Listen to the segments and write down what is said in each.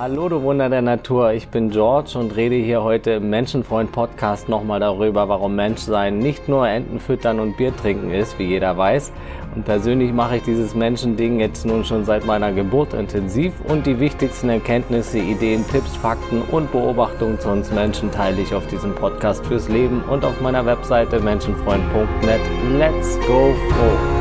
Hallo, du Wunder der Natur. Ich bin George und rede hier heute im Menschenfreund Podcast nochmal darüber, warum Menschsein nicht nur Enten füttern und Bier trinken ist, wie jeder weiß. Und persönlich mache ich dieses Menschending jetzt nun schon seit meiner Geburt intensiv und die wichtigsten Erkenntnisse, Ideen, Tipps, Fakten und Beobachtungen zu uns Menschen teile ich auf diesem Podcast fürs Leben und auf meiner Webseite menschenfreund.net. Let's go froh!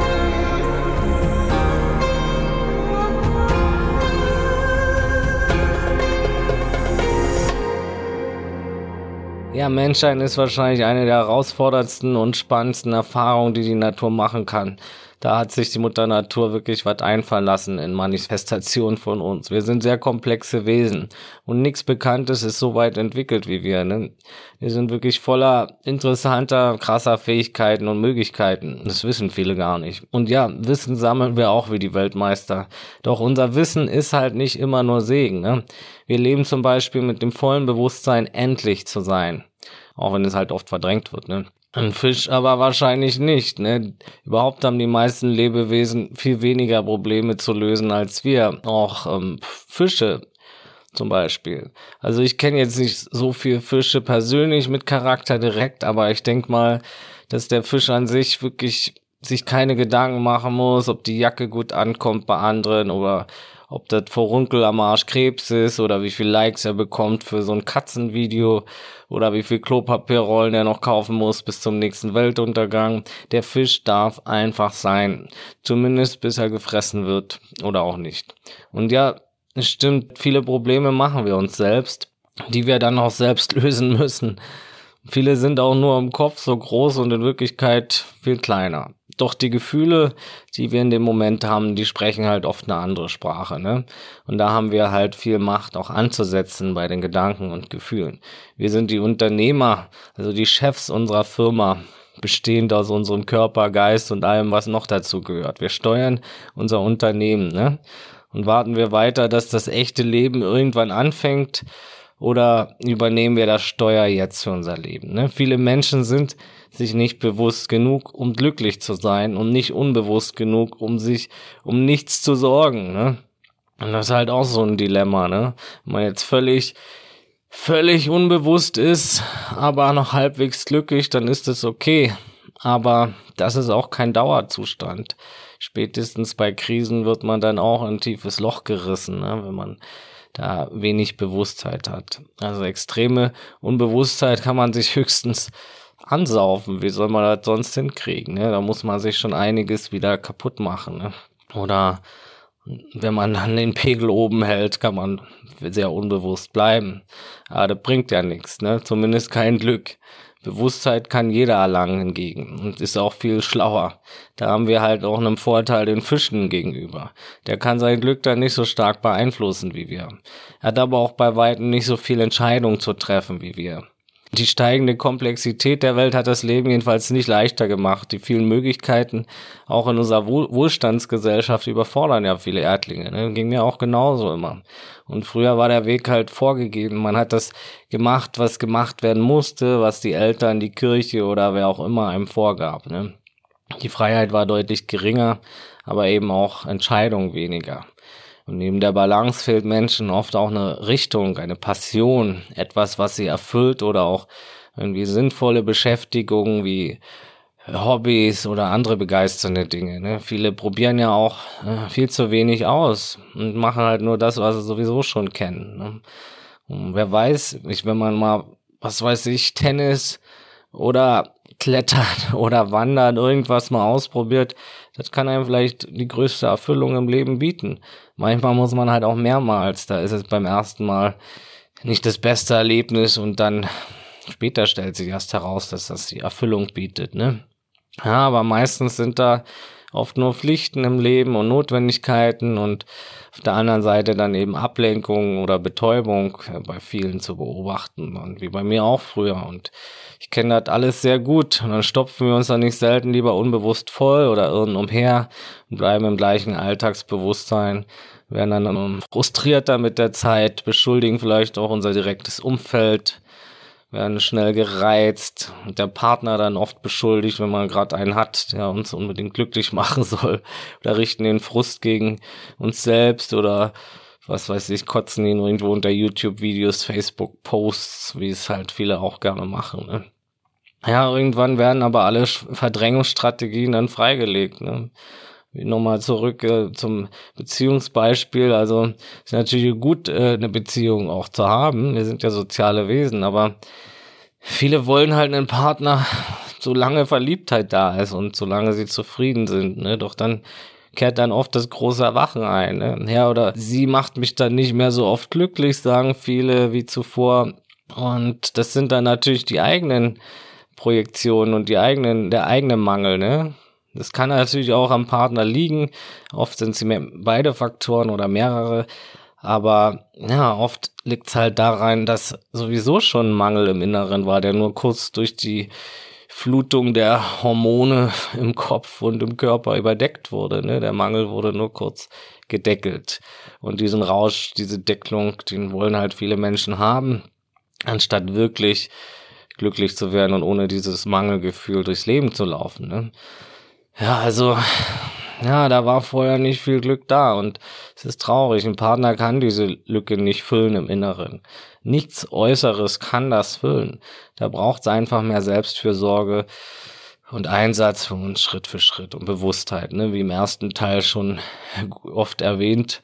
Ja, Menschsein ist wahrscheinlich eine der herausforderndsten und spannendsten Erfahrungen, die die Natur machen kann. Da hat sich die Mutter Natur wirklich was einfallen lassen in Manifestation von uns. Wir sind sehr komplexe Wesen und nichts Bekanntes ist so weit entwickelt wie wir. Ne? Wir sind wirklich voller interessanter, krasser Fähigkeiten und Möglichkeiten. Das wissen viele gar nicht. Und ja, Wissen sammeln wir auch wie die Weltmeister. Doch unser Wissen ist halt nicht immer nur Segen. Ne? Wir leben zum Beispiel mit dem vollen Bewusstsein, endlich zu sein. Auch wenn es halt oft verdrängt wird, ne? Ein Fisch aber wahrscheinlich nicht, ne? Überhaupt haben die meisten Lebewesen viel weniger Probleme zu lösen als wir. Auch ähm, Fische zum Beispiel. Also ich kenne jetzt nicht so viel Fische persönlich mit Charakter direkt, aber ich denke mal, dass der Fisch an sich wirklich sich keine Gedanken machen muss, ob die Jacke gut ankommt bei anderen oder ob das Vorunkel am Arsch Krebs ist oder wie viel Likes er bekommt für so ein Katzenvideo oder wie viel Klopapierrollen er noch kaufen muss bis zum nächsten Weltuntergang. Der Fisch darf einfach sein. Zumindest bis er gefressen wird oder auch nicht. Und ja, es stimmt, viele Probleme machen wir uns selbst, die wir dann auch selbst lösen müssen. Viele sind auch nur im Kopf so groß und in Wirklichkeit viel kleiner. Doch die Gefühle, die wir in dem Moment haben, die sprechen halt oft eine andere Sprache, ne? Und da haben wir halt viel Macht auch anzusetzen bei den Gedanken und Gefühlen. Wir sind die Unternehmer, also die Chefs unserer Firma, bestehend aus unserem Körper, Geist und allem, was noch dazu gehört. Wir steuern unser Unternehmen, ne? Und warten wir weiter, dass das echte Leben irgendwann anfängt, oder übernehmen wir das Steuer jetzt für unser Leben? Ne? Viele Menschen sind sich nicht bewusst genug, um glücklich zu sein und nicht unbewusst genug, um sich um nichts zu sorgen. Ne? Und das ist halt auch so ein Dilemma, ne? Wenn man jetzt völlig, völlig unbewusst ist, aber noch halbwegs glücklich, dann ist es okay. Aber das ist auch kein Dauerzustand. Spätestens bei Krisen wird man dann auch in ein tiefes Loch gerissen, ne? wenn man da wenig Bewusstheit hat. Also extreme Unbewusstheit kann man sich höchstens ansaufen. Wie soll man das sonst hinkriegen? Ne? Da muss man sich schon einiges wieder kaputt machen. Ne? Oder wenn man dann den Pegel oben hält, kann man sehr unbewusst bleiben. Aber das bringt ja nichts, ne? Zumindest kein Glück. Bewusstheit kann jeder erlangen hingegen und ist auch viel schlauer. Da haben wir halt auch einen Vorteil den Fischen gegenüber. Der kann sein Glück dann nicht so stark beeinflussen wie wir. Er hat aber auch bei weitem nicht so viel Entscheidung zu treffen wie wir. Die steigende Komplexität der Welt hat das Leben jedenfalls nicht leichter gemacht. Die vielen Möglichkeiten, auch in unserer Wohlstandsgesellschaft, überfordern ja viele Erdlinge. Ne? Ging mir auch genauso immer. Und früher war der Weg halt vorgegeben. Man hat das gemacht, was gemacht werden musste, was die Eltern, die Kirche oder wer auch immer einem vorgab. Ne? Die Freiheit war deutlich geringer, aber eben auch Entscheidung weniger. Und neben der Balance fehlt Menschen oft auch eine Richtung, eine Passion, etwas, was sie erfüllt oder auch irgendwie sinnvolle Beschäftigungen wie Hobbys oder andere begeisternde Dinge. Ne? Viele probieren ja auch äh, viel zu wenig aus und machen halt nur das, was sie sowieso schon kennen. Ne? Und wer weiß, ich, wenn man mal, was weiß ich, Tennis oder Klettern oder Wandern, irgendwas mal ausprobiert, das kann einem vielleicht die größte Erfüllung im Leben bieten. Manchmal muss man halt auch mehrmals, da ist es beim ersten Mal nicht das beste Erlebnis und dann später stellt sich erst heraus, dass das die Erfüllung bietet, ne? Ja, aber meistens sind da oft nur Pflichten im Leben und Notwendigkeiten und auf der anderen Seite dann eben Ablenkung oder Betäubung bei vielen zu beobachten und wie bei mir auch früher. Und ich kenne das alles sehr gut und dann stopfen wir uns dann nicht selten lieber unbewusst voll oder irren umher und bleiben im gleichen Alltagsbewusstsein, werden dann frustrierter mit der Zeit, beschuldigen vielleicht auch unser direktes Umfeld, werden schnell gereizt und der Partner dann oft beschuldigt, wenn man gerade einen hat, der uns unbedingt glücklich machen soll oder richten den Frust gegen uns selbst oder was weiß ich, kotzen ihn irgendwo unter YouTube-Videos, Facebook-Posts, wie es halt viele auch gerne machen. Ne? Ja, irgendwann werden aber alle Verdrängungsstrategien dann freigelegt. Ne? Nochmal zurück äh, zum Beziehungsbeispiel. Also ist natürlich gut, äh, eine Beziehung auch zu haben. Wir sind ja soziale Wesen, aber viele wollen halt einen Partner, solange Verliebtheit da ist und solange sie zufrieden sind. Ne? Doch dann kehrt dann oft das große Erwachen ein. Ne? Ja, oder sie macht mich dann nicht mehr so oft glücklich, sagen viele wie zuvor. Und das sind dann natürlich die eigenen Projektionen und die eigenen, der eigene Mangel, ne? Das kann natürlich auch am Partner liegen. Oft sind sie beide Faktoren oder mehrere. Aber ja, oft liegt es halt daran, dass sowieso schon Mangel im Inneren war, der nur kurz durch die Flutung der Hormone im Kopf und im Körper überdeckt wurde. Ne? Der Mangel wurde nur kurz gedeckelt. Und diesen Rausch, diese Deckelung, den wollen halt viele Menschen haben, anstatt wirklich glücklich zu werden und ohne dieses Mangelgefühl durchs Leben zu laufen. Ne? Ja, also, ja, da war vorher nicht viel Glück da und es ist traurig. Ein Partner kann diese Lücke nicht füllen im Inneren. Nichts Äußeres kann das füllen. Da braucht es einfach mehr Selbstfürsorge und Einsatz uns Schritt für Schritt und Bewusstheit, ne, wie im ersten Teil schon oft erwähnt.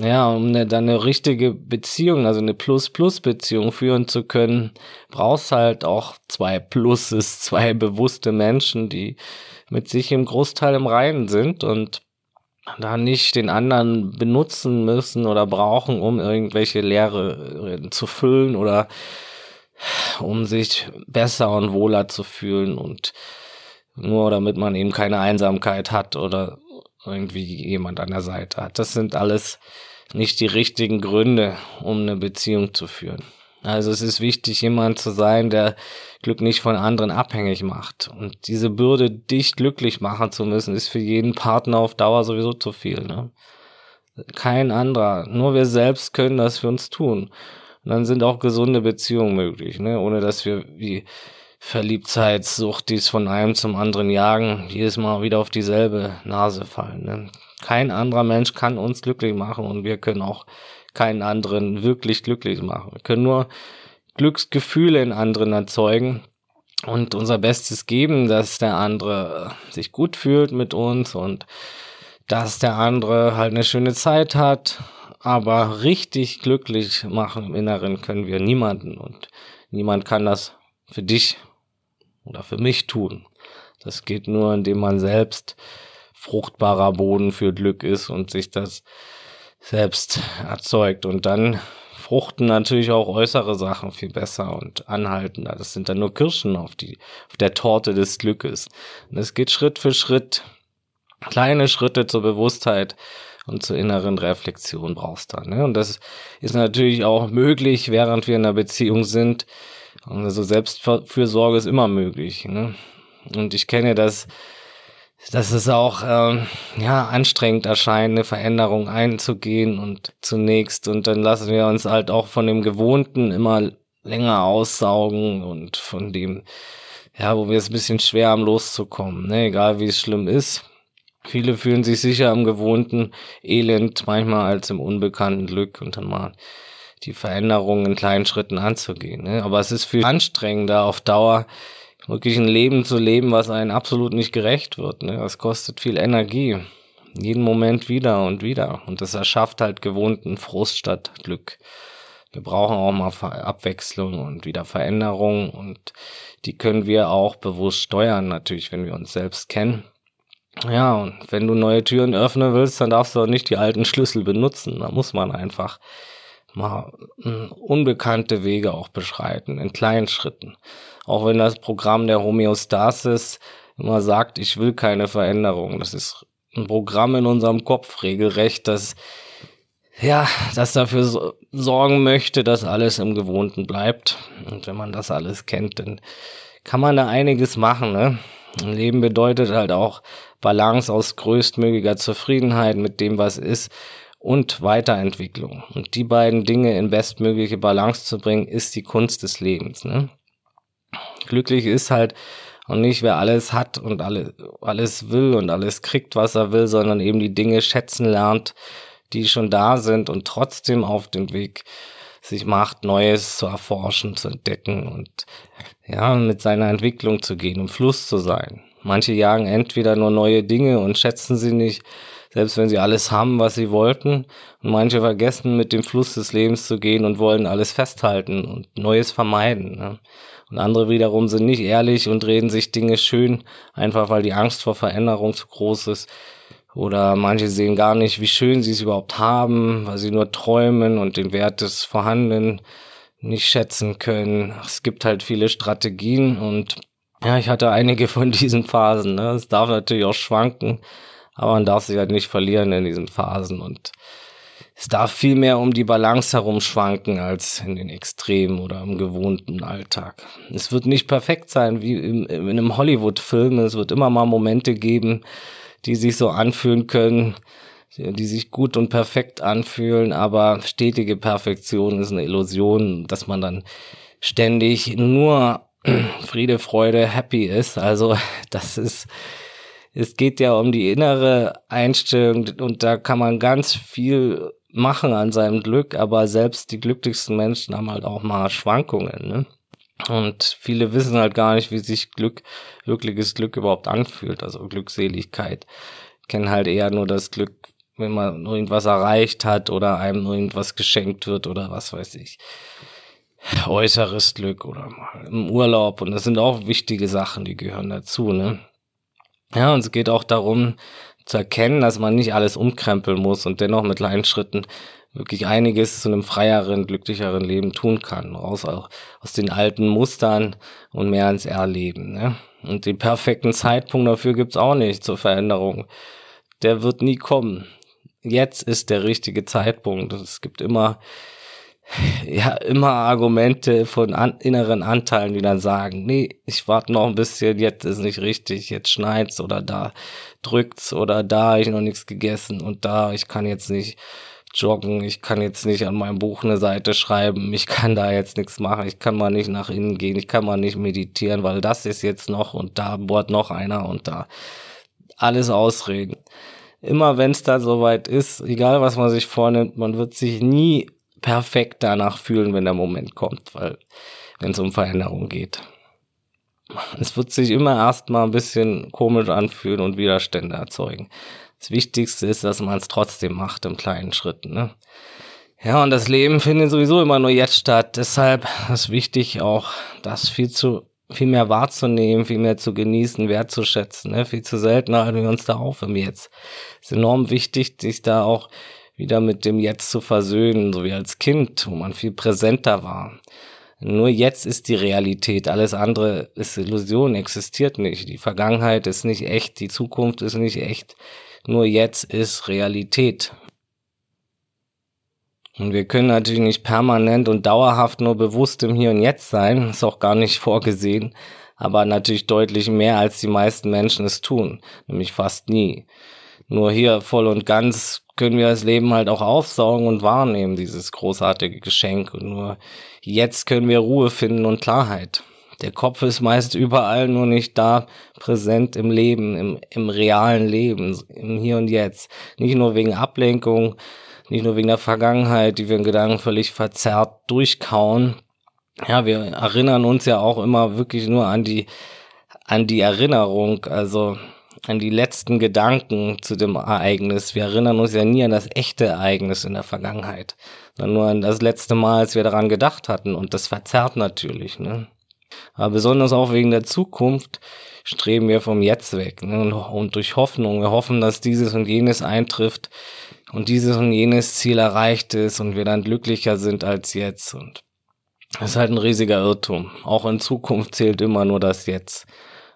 Ja, um eine, dann eine richtige Beziehung, also eine Plus-Plus-Beziehung führen zu können, brauchst halt auch zwei Pluses, zwei bewusste Menschen, die mit sich im Großteil im Reinen sind und da nicht den anderen benutzen müssen oder brauchen, um irgendwelche Leere zu füllen oder um sich besser und wohler zu fühlen und nur damit man eben keine Einsamkeit hat oder irgendwie jemand an der Seite hat. Das sind alles nicht die richtigen Gründe, um eine Beziehung zu führen. Also es ist wichtig, jemand zu sein, der Glück nicht von anderen abhängig macht. Und diese Bürde, dich glücklich machen zu müssen, ist für jeden Partner auf Dauer sowieso zu viel. Ne? Kein anderer. Nur wir selbst können das für uns tun. Und dann sind auch gesunde Beziehungen möglich, ne? ohne dass wir wie Verliebtheitssucht, die es von einem zum anderen jagen, jedes Mal wieder auf dieselbe Nase fallen. Ne? Kein anderer Mensch kann uns glücklich machen und wir können auch keinen anderen wirklich glücklich machen. Wir können nur Glücksgefühle in anderen erzeugen und unser Bestes geben, dass der andere sich gut fühlt mit uns und dass der andere halt eine schöne Zeit hat. Aber richtig glücklich machen im Inneren können wir niemanden und niemand kann das für dich oder für mich tun. Das geht nur, indem man selbst fruchtbarer Boden für Glück ist und sich das selbst erzeugt. Und dann fruchten natürlich auch äußere Sachen viel besser und anhaltender. Das sind dann nur Kirschen auf die, auf der Torte des Glückes. Und es geht Schritt für Schritt. Kleine Schritte zur Bewusstheit und zur inneren Reflexion brauchst du. Ne? Und das ist natürlich auch möglich, während wir in einer Beziehung sind. Also Selbstfürsorge ist immer möglich. Ne? Und ich kenne das dass es auch ähm, ja anstrengend erscheint, eine Veränderung einzugehen und zunächst und dann lassen wir uns halt auch von dem Gewohnten immer länger aussaugen und von dem ja, wo wir es ein bisschen schwer haben loszukommen, ne? egal wie es schlimm ist. Viele fühlen sich sicher im gewohnten Elend manchmal als im unbekannten Glück und dann mal die Veränderungen in kleinen Schritten anzugehen. Ne? Aber es ist viel anstrengender auf Dauer wirklich ein Leben zu leben, was einen absolut nicht gerecht wird. Ne? Das kostet viel Energie. Jeden Moment wieder und wieder. Und das erschafft halt gewohnten Frust statt Glück. Wir brauchen auch mal Abwechslung und wieder Veränderung und die können wir auch bewusst steuern, natürlich, wenn wir uns selbst kennen. Ja, und wenn du neue Türen öffnen willst, dann darfst du auch nicht die alten Schlüssel benutzen. Da muss man einfach mal hm, unbekannte Wege auch beschreiten, in kleinen Schritten. Auch wenn das Programm der Homöostasis immer sagt, ich will keine Veränderung. Das ist ein Programm in unserem Kopf regelrecht, das ja, das dafür so, sorgen möchte, dass alles im Gewohnten bleibt. Und wenn man das alles kennt, dann kann man da einiges machen. Ne? Leben bedeutet halt auch Balance aus größtmöglicher Zufriedenheit mit dem, was ist und Weiterentwicklung. Und die beiden Dinge in bestmögliche Balance zu bringen, ist die Kunst des Lebens. Ne? Glücklich ist halt und nicht wer alles hat und alle, alles will und alles kriegt, was er will, sondern eben die Dinge schätzen lernt, die schon da sind und trotzdem auf dem Weg sich macht, Neues zu erforschen, zu entdecken und ja, mit seiner Entwicklung zu gehen, im Fluss zu sein. Manche jagen entweder nur neue Dinge und schätzen sie nicht, selbst wenn sie alles haben, was sie wollten. Und manche vergessen, mit dem Fluss des Lebens zu gehen und wollen alles festhalten und Neues vermeiden. Ne? Und andere wiederum sind nicht ehrlich und reden sich Dinge schön, einfach weil die Angst vor Veränderung zu groß ist. Oder manche sehen gar nicht, wie schön sie es überhaupt haben, weil sie nur träumen und den Wert des Vorhandenen nicht schätzen können. Es gibt halt viele Strategien und ja, ich hatte einige von diesen Phasen. Ne? Es darf natürlich auch schwanken, aber man darf sich halt nicht verlieren in diesen Phasen und es darf viel mehr um die Balance herum schwanken als in den Extremen oder im gewohnten Alltag. Es wird nicht perfekt sein wie in, in einem Hollywood-Film. Es wird immer mal Momente geben, die sich so anfühlen können, die sich gut und perfekt anfühlen, aber stetige Perfektion ist eine Illusion, dass man dann ständig nur Friede, Freude, happy ist. Also das ist, es geht ja um die innere Einstellung und da kann man ganz viel machen an seinem Glück, aber selbst die glücklichsten Menschen haben halt auch mal Schwankungen. Ne? Und viele wissen halt gar nicht, wie sich Glück, wirkliches Glück überhaupt anfühlt, also Glückseligkeit. Kennen halt eher nur das Glück, wenn man irgendwas erreicht hat oder einem irgendwas geschenkt wird oder was weiß ich. Äußeres Glück oder mal im Urlaub. Und das sind auch wichtige Sachen, die gehören dazu, ne? Ja, und es geht auch darum, zu erkennen, dass man nicht alles umkrempeln muss und dennoch mit kleinen Schritten wirklich einiges zu einem freieren, glücklicheren Leben tun kann. Raus aus den alten Mustern und mehr ins Erleben. Ne? Und den perfekten Zeitpunkt dafür gibt's auch nicht zur Veränderung. Der wird nie kommen. Jetzt ist der richtige Zeitpunkt. Es gibt immer ja immer Argumente von an, inneren Anteilen, die dann sagen, nee, ich warte noch ein bisschen, jetzt ist nicht richtig, jetzt schneit's oder da drückt's oder da ich noch nichts gegessen und da ich kann jetzt nicht joggen, ich kann jetzt nicht an meinem Buch eine Seite schreiben, ich kann da jetzt nichts machen, ich kann mal nicht nach innen gehen, ich kann mal nicht meditieren, weil das ist jetzt noch und da bohrt noch einer und da alles ausreden. Immer wenn es da soweit ist, egal was man sich vornimmt, man wird sich nie perfekt danach fühlen, wenn der Moment kommt, weil wenn es um Veränderung geht. Es wird sich immer erstmal ein bisschen komisch anfühlen und Widerstände erzeugen. Das Wichtigste ist, dass man es trotzdem macht im kleinen Schritten. Ne? Ja, und das Leben findet sowieso immer nur jetzt statt. Deshalb ist wichtig auch, das viel zu viel mehr wahrzunehmen, viel mehr zu genießen, wertzuschätzen. Ne? Viel zu selten halten wir uns da auf im Jetzt. Es ist enorm wichtig, sich da auch wieder mit dem Jetzt zu versöhnen, so wie als Kind, wo man viel präsenter war. Nur jetzt ist die Realität, alles andere ist Illusion, existiert nicht. Die Vergangenheit ist nicht echt, die Zukunft ist nicht echt. Nur jetzt ist Realität. Und wir können natürlich nicht permanent und dauerhaft nur bewusst im Hier und Jetzt sein, ist auch gar nicht vorgesehen, aber natürlich deutlich mehr als die meisten Menschen es tun, nämlich fast nie. Nur hier voll und ganz können wir das Leben halt auch aufsaugen und wahrnehmen, dieses großartige Geschenk. Und nur jetzt können wir Ruhe finden und Klarheit. Der Kopf ist meist überall nur nicht da präsent im Leben, im, im realen Leben, im Hier und Jetzt. Nicht nur wegen Ablenkung, nicht nur wegen der Vergangenheit, die wir in Gedanken völlig verzerrt durchkauen. Ja, wir erinnern uns ja auch immer wirklich nur an die, an die Erinnerung. Also an die letzten Gedanken zu dem Ereignis. Wir erinnern uns ja nie an das echte Ereignis in der Vergangenheit, sondern nur an das letzte Mal, als wir daran gedacht hatten. Und das verzerrt natürlich. Ne? Aber besonders auch wegen der Zukunft streben wir vom Jetzt weg. Ne? Und, durch Hoffnung. Wir hoffen, dass dieses und jenes eintrifft und dieses und jenes Ziel erreicht ist und wir dann glücklicher sind als jetzt. Und das ist halt ein riesiger Irrtum. Auch in Zukunft zählt immer nur das Jetzt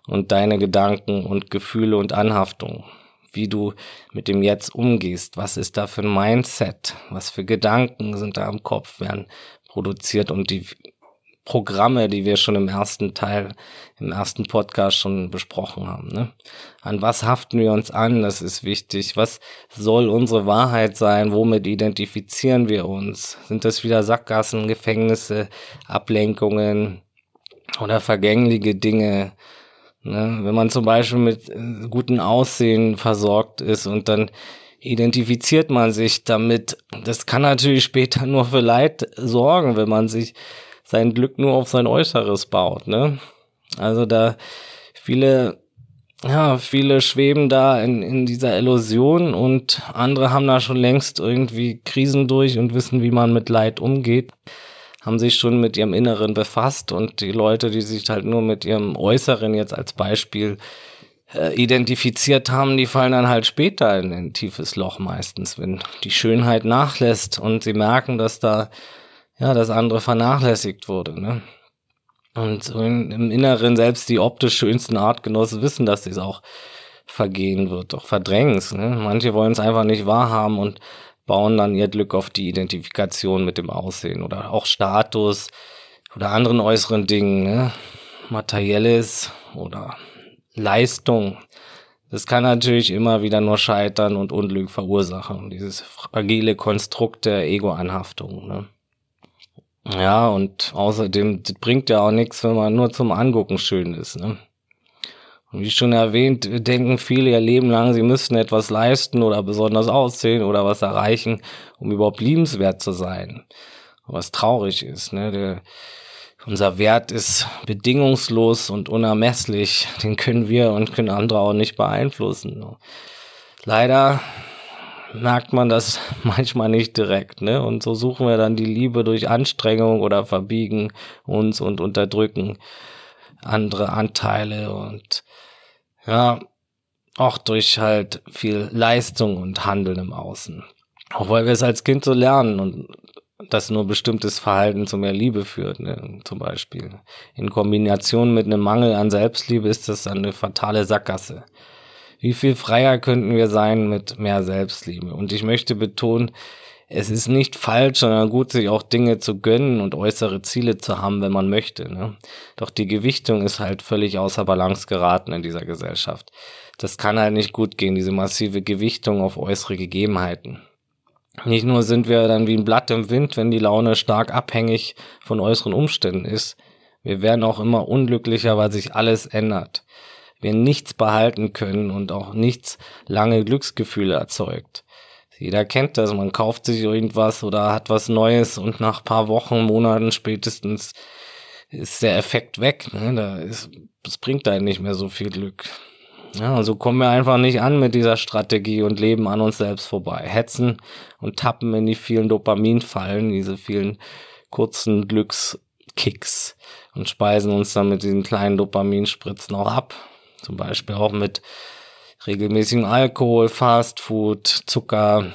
und deine Gedanken und Gefühle und Anhaftung, wie du mit dem Jetzt umgehst, was ist da für ein Mindset, was für Gedanken sind da im Kopf, werden produziert und die Programme, die wir schon im ersten Teil, im ersten Podcast schon besprochen haben. Ne? An was haften wir uns an? Das ist wichtig. Was soll unsere Wahrheit sein? Womit identifizieren wir uns? Sind das wieder Sackgassen, Gefängnisse, Ablenkungen oder vergängliche Dinge? Ne? Wenn man zum Beispiel mit äh, gutem Aussehen versorgt ist und dann identifiziert man sich damit. Das kann natürlich später nur für Leid sorgen, wenn man sich sein Glück nur auf sein Äußeres baut, ne? Also da viele, ja, viele schweben da in, in dieser Illusion und andere haben da schon längst irgendwie Krisen durch und wissen, wie man mit Leid umgeht haben sich schon mit ihrem Inneren befasst und die Leute, die sich halt nur mit ihrem Äußeren jetzt als Beispiel äh, identifiziert haben, die fallen dann halt später in ein tiefes Loch meistens, wenn die Schönheit nachlässt und sie merken, dass da ja das andere vernachlässigt wurde. Ne? Und im Inneren selbst die optisch schönsten Artgenossen wissen, dass es auch vergehen wird, doch verdrängen es. Ne? Manche wollen es einfach nicht wahrhaben und bauen dann ihr Glück auf die Identifikation mit dem Aussehen oder auch Status oder anderen äußeren Dingen, ne? materielles oder Leistung. Das kann natürlich immer wieder nur scheitern und Unglück verursachen. Dieses fragile Konstrukt der Ego-Anhaftung. Ne? Ja, und außerdem das bringt ja auch nichts, wenn man nur zum Angucken schön ist. Ne? Wie schon erwähnt, denken viele ihr Leben lang, sie müssten etwas leisten oder besonders aussehen oder was erreichen, um überhaupt liebenswert zu sein. Was traurig ist, ne? Der, unser Wert ist bedingungslos und unermesslich. Den können wir und können andere auch nicht beeinflussen. Leider merkt man das manchmal nicht direkt, ne? Und so suchen wir dann die Liebe durch Anstrengung oder verbiegen uns und unterdrücken andere Anteile und ja, auch durch halt viel Leistung und Handeln im Außen. Auch weil wir es als Kind so lernen und dass nur bestimmtes Verhalten zu mehr Liebe führt, ne? zum Beispiel. In Kombination mit einem Mangel an Selbstliebe ist das eine fatale Sackgasse. Wie viel freier könnten wir sein mit mehr Selbstliebe? Und ich möchte betonen, es ist nicht falsch, sondern gut, sich auch Dinge zu gönnen und äußere Ziele zu haben, wenn man möchte. Ne? Doch die Gewichtung ist halt völlig außer Balance geraten in dieser Gesellschaft. Das kann halt nicht gut gehen, diese massive Gewichtung auf äußere Gegebenheiten. Nicht nur sind wir dann wie ein Blatt im Wind, wenn die Laune stark abhängig von äußeren Umständen ist, wir werden auch immer unglücklicher, weil sich alles ändert. Wir nichts behalten können und auch nichts lange Glücksgefühle erzeugt. Jeder kennt das, man kauft sich irgendwas oder hat was Neues und nach paar Wochen, Monaten spätestens ist der Effekt weg. Ne? Da ist, das bringt einem nicht mehr so viel Glück. Ja, also kommen wir einfach nicht an mit dieser Strategie und leben an uns selbst vorbei. Hetzen und tappen in die vielen Dopaminfallen, diese vielen kurzen Glückskicks und speisen uns dann mit diesen kleinen Dopaminspritzen auch ab. Zum Beispiel auch mit regelmäßigen Alkohol, Fastfood, Zucker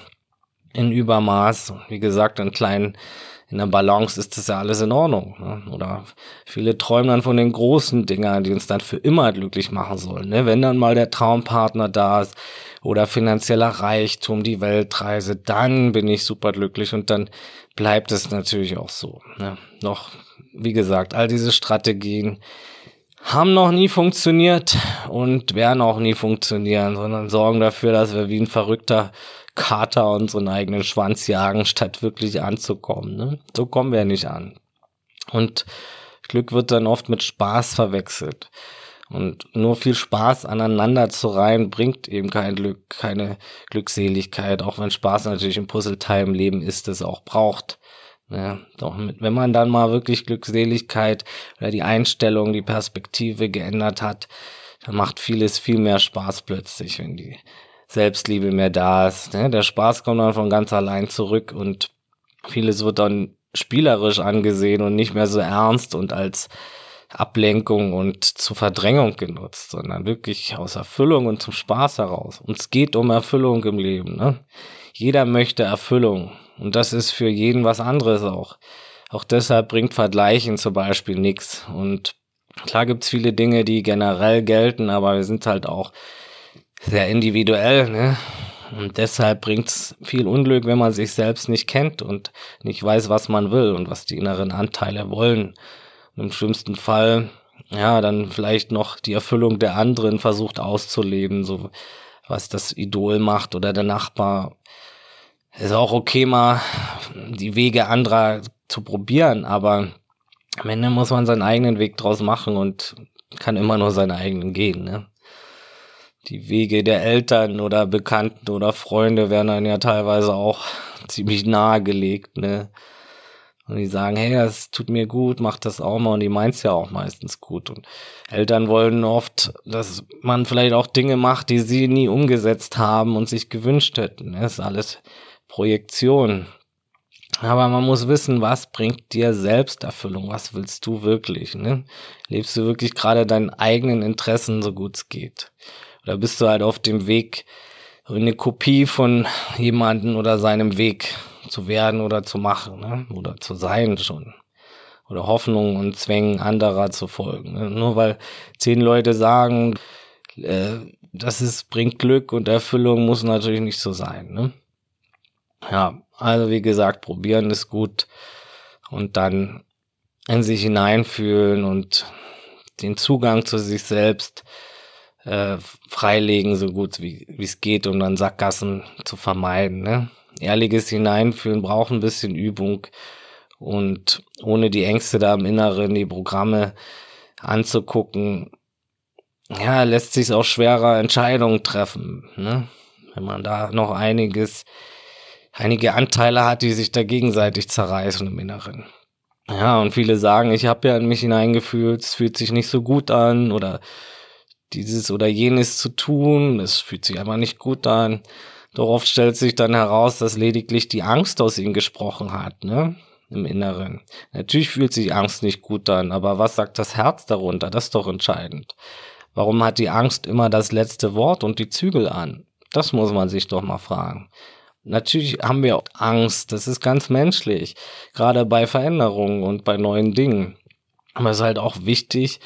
in Übermaß. Wie gesagt, in kleinen, in der Balance ist das ja alles in Ordnung. Ne? Oder viele träumen dann von den großen Dingern, die uns dann für immer glücklich machen sollen. Ne? Wenn dann mal der Traumpartner da ist oder finanzieller Reichtum, die Weltreise, dann bin ich super glücklich und dann bleibt es natürlich auch so. Ne? Noch, wie gesagt, all diese Strategien, haben noch nie funktioniert und werden auch nie funktionieren, sondern sorgen dafür, dass wir wie ein verrückter Kater unseren eigenen Schwanz jagen, statt wirklich anzukommen. Ne? So kommen wir nicht an. Und Glück wird dann oft mit Spaß verwechselt. Und nur viel Spaß aneinander zu reihen bringt eben kein Glück, keine Glückseligkeit, auch wenn Spaß natürlich ein Puzzleteil im Leben ist, das auch braucht. Ja, doch wenn man dann mal wirklich Glückseligkeit oder die Einstellung, die Perspektive geändert hat, dann macht vieles viel mehr Spaß plötzlich, wenn die Selbstliebe mehr da ist. Ne? Der Spaß kommt dann von ganz allein zurück und vieles wird dann spielerisch angesehen und nicht mehr so ernst und als Ablenkung und zur Verdrängung genutzt, sondern wirklich aus Erfüllung und zum Spaß heraus. Und es geht um Erfüllung im Leben. Ne? Jeder möchte Erfüllung. Und das ist für jeden was anderes auch. Auch deshalb bringt Vergleichen zum Beispiel nichts. Und klar gibt's viele Dinge, die generell gelten, aber wir sind halt auch sehr individuell, ne? Und deshalb bringt's viel Unglück, wenn man sich selbst nicht kennt und nicht weiß, was man will und was die inneren Anteile wollen. Und Im schlimmsten Fall, ja, dann vielleicht noch die Erfüllung der anderen versucht auszuleben, so was das Idol macht oder der Nachbar ist auch okay, mal die Wege anderer zu probieren, aber am Ende muss man seinen eigenen Weg draus machen und kann immer nur seinen eigenen gehen. Ne? die Wege der Eltern oder Bekannten oder Freunde werden dann ja teilweise auch ziemlich nahegelegt, ne? Und die sagen, hey, das tut mir gut, mach das auch mal. Und die meint's ja auch meistens gut. Und Eltern wollen oft, dass man vielleicht auch Dinge macht, die sie nie umgesetzt haben und sich gewünscht hätten. Das ist alles Projektion. Aber man muss wissen, was bringt dir Selbsterfüllung? Was willst du wirklich? Ne? Lebst du wirklich gerade deinen eigenen Interessen, so gut es geht? Oder bist du halt auf dem Weg, eine Kopie von jemanden oder seinem Weg zu werden oder zu machen, ne? oder zu sein schon. Oder Hoffnungen und Zwängen anderer zu folgen. Ne? Nur weil zehn Leute sagen, äh, das ist, bringt Glück und Erfüllung, muss natürlich nicht so sein. Ne? Ja, also wie gesagt, probieren ist gut und dann in sich hineinfühlen und den Zugang zu sich selbst äh, freilegen, so gut wie es geht, um dann Sackgassen zu vermeiden. Ne? Ehrliches Hineinfühlen braucht ein bisschen Übung und ohne die Ängste da im Inneren, die Programme anzugucken, ja, lässt sich auch schwerer Entscheidungen treffen. Ne? Wenn man da noch einiges, einige Anteile hat, die sich da gegenseitig zerreißen im Inneren. Ja, und viele sagen, ich habe ja in mich hineingefühlt, es fühlt sich nicht so gut an oder dieses oder jenes zu tun. Es fühlt sich einfach nicht gut an. Doch oft stellt sich dann heraus, dass lediglich die Angst aus ihm gesprochen hat, ne? Im Inneren. Natürlich fühlt sich Angst nicht gut an, aber was sagt das Herz darunter? Das ist doch entscheidend. Warum hat die Angst immer das letzte Wort und die Zügel an? Das muss man sich doch mal fragen. Natürlich haben wir auch Angst, das ist ganz menschlich, gerade bei Veränderungen und bei neuen Dingen. Aber es ist halt auch wichtig,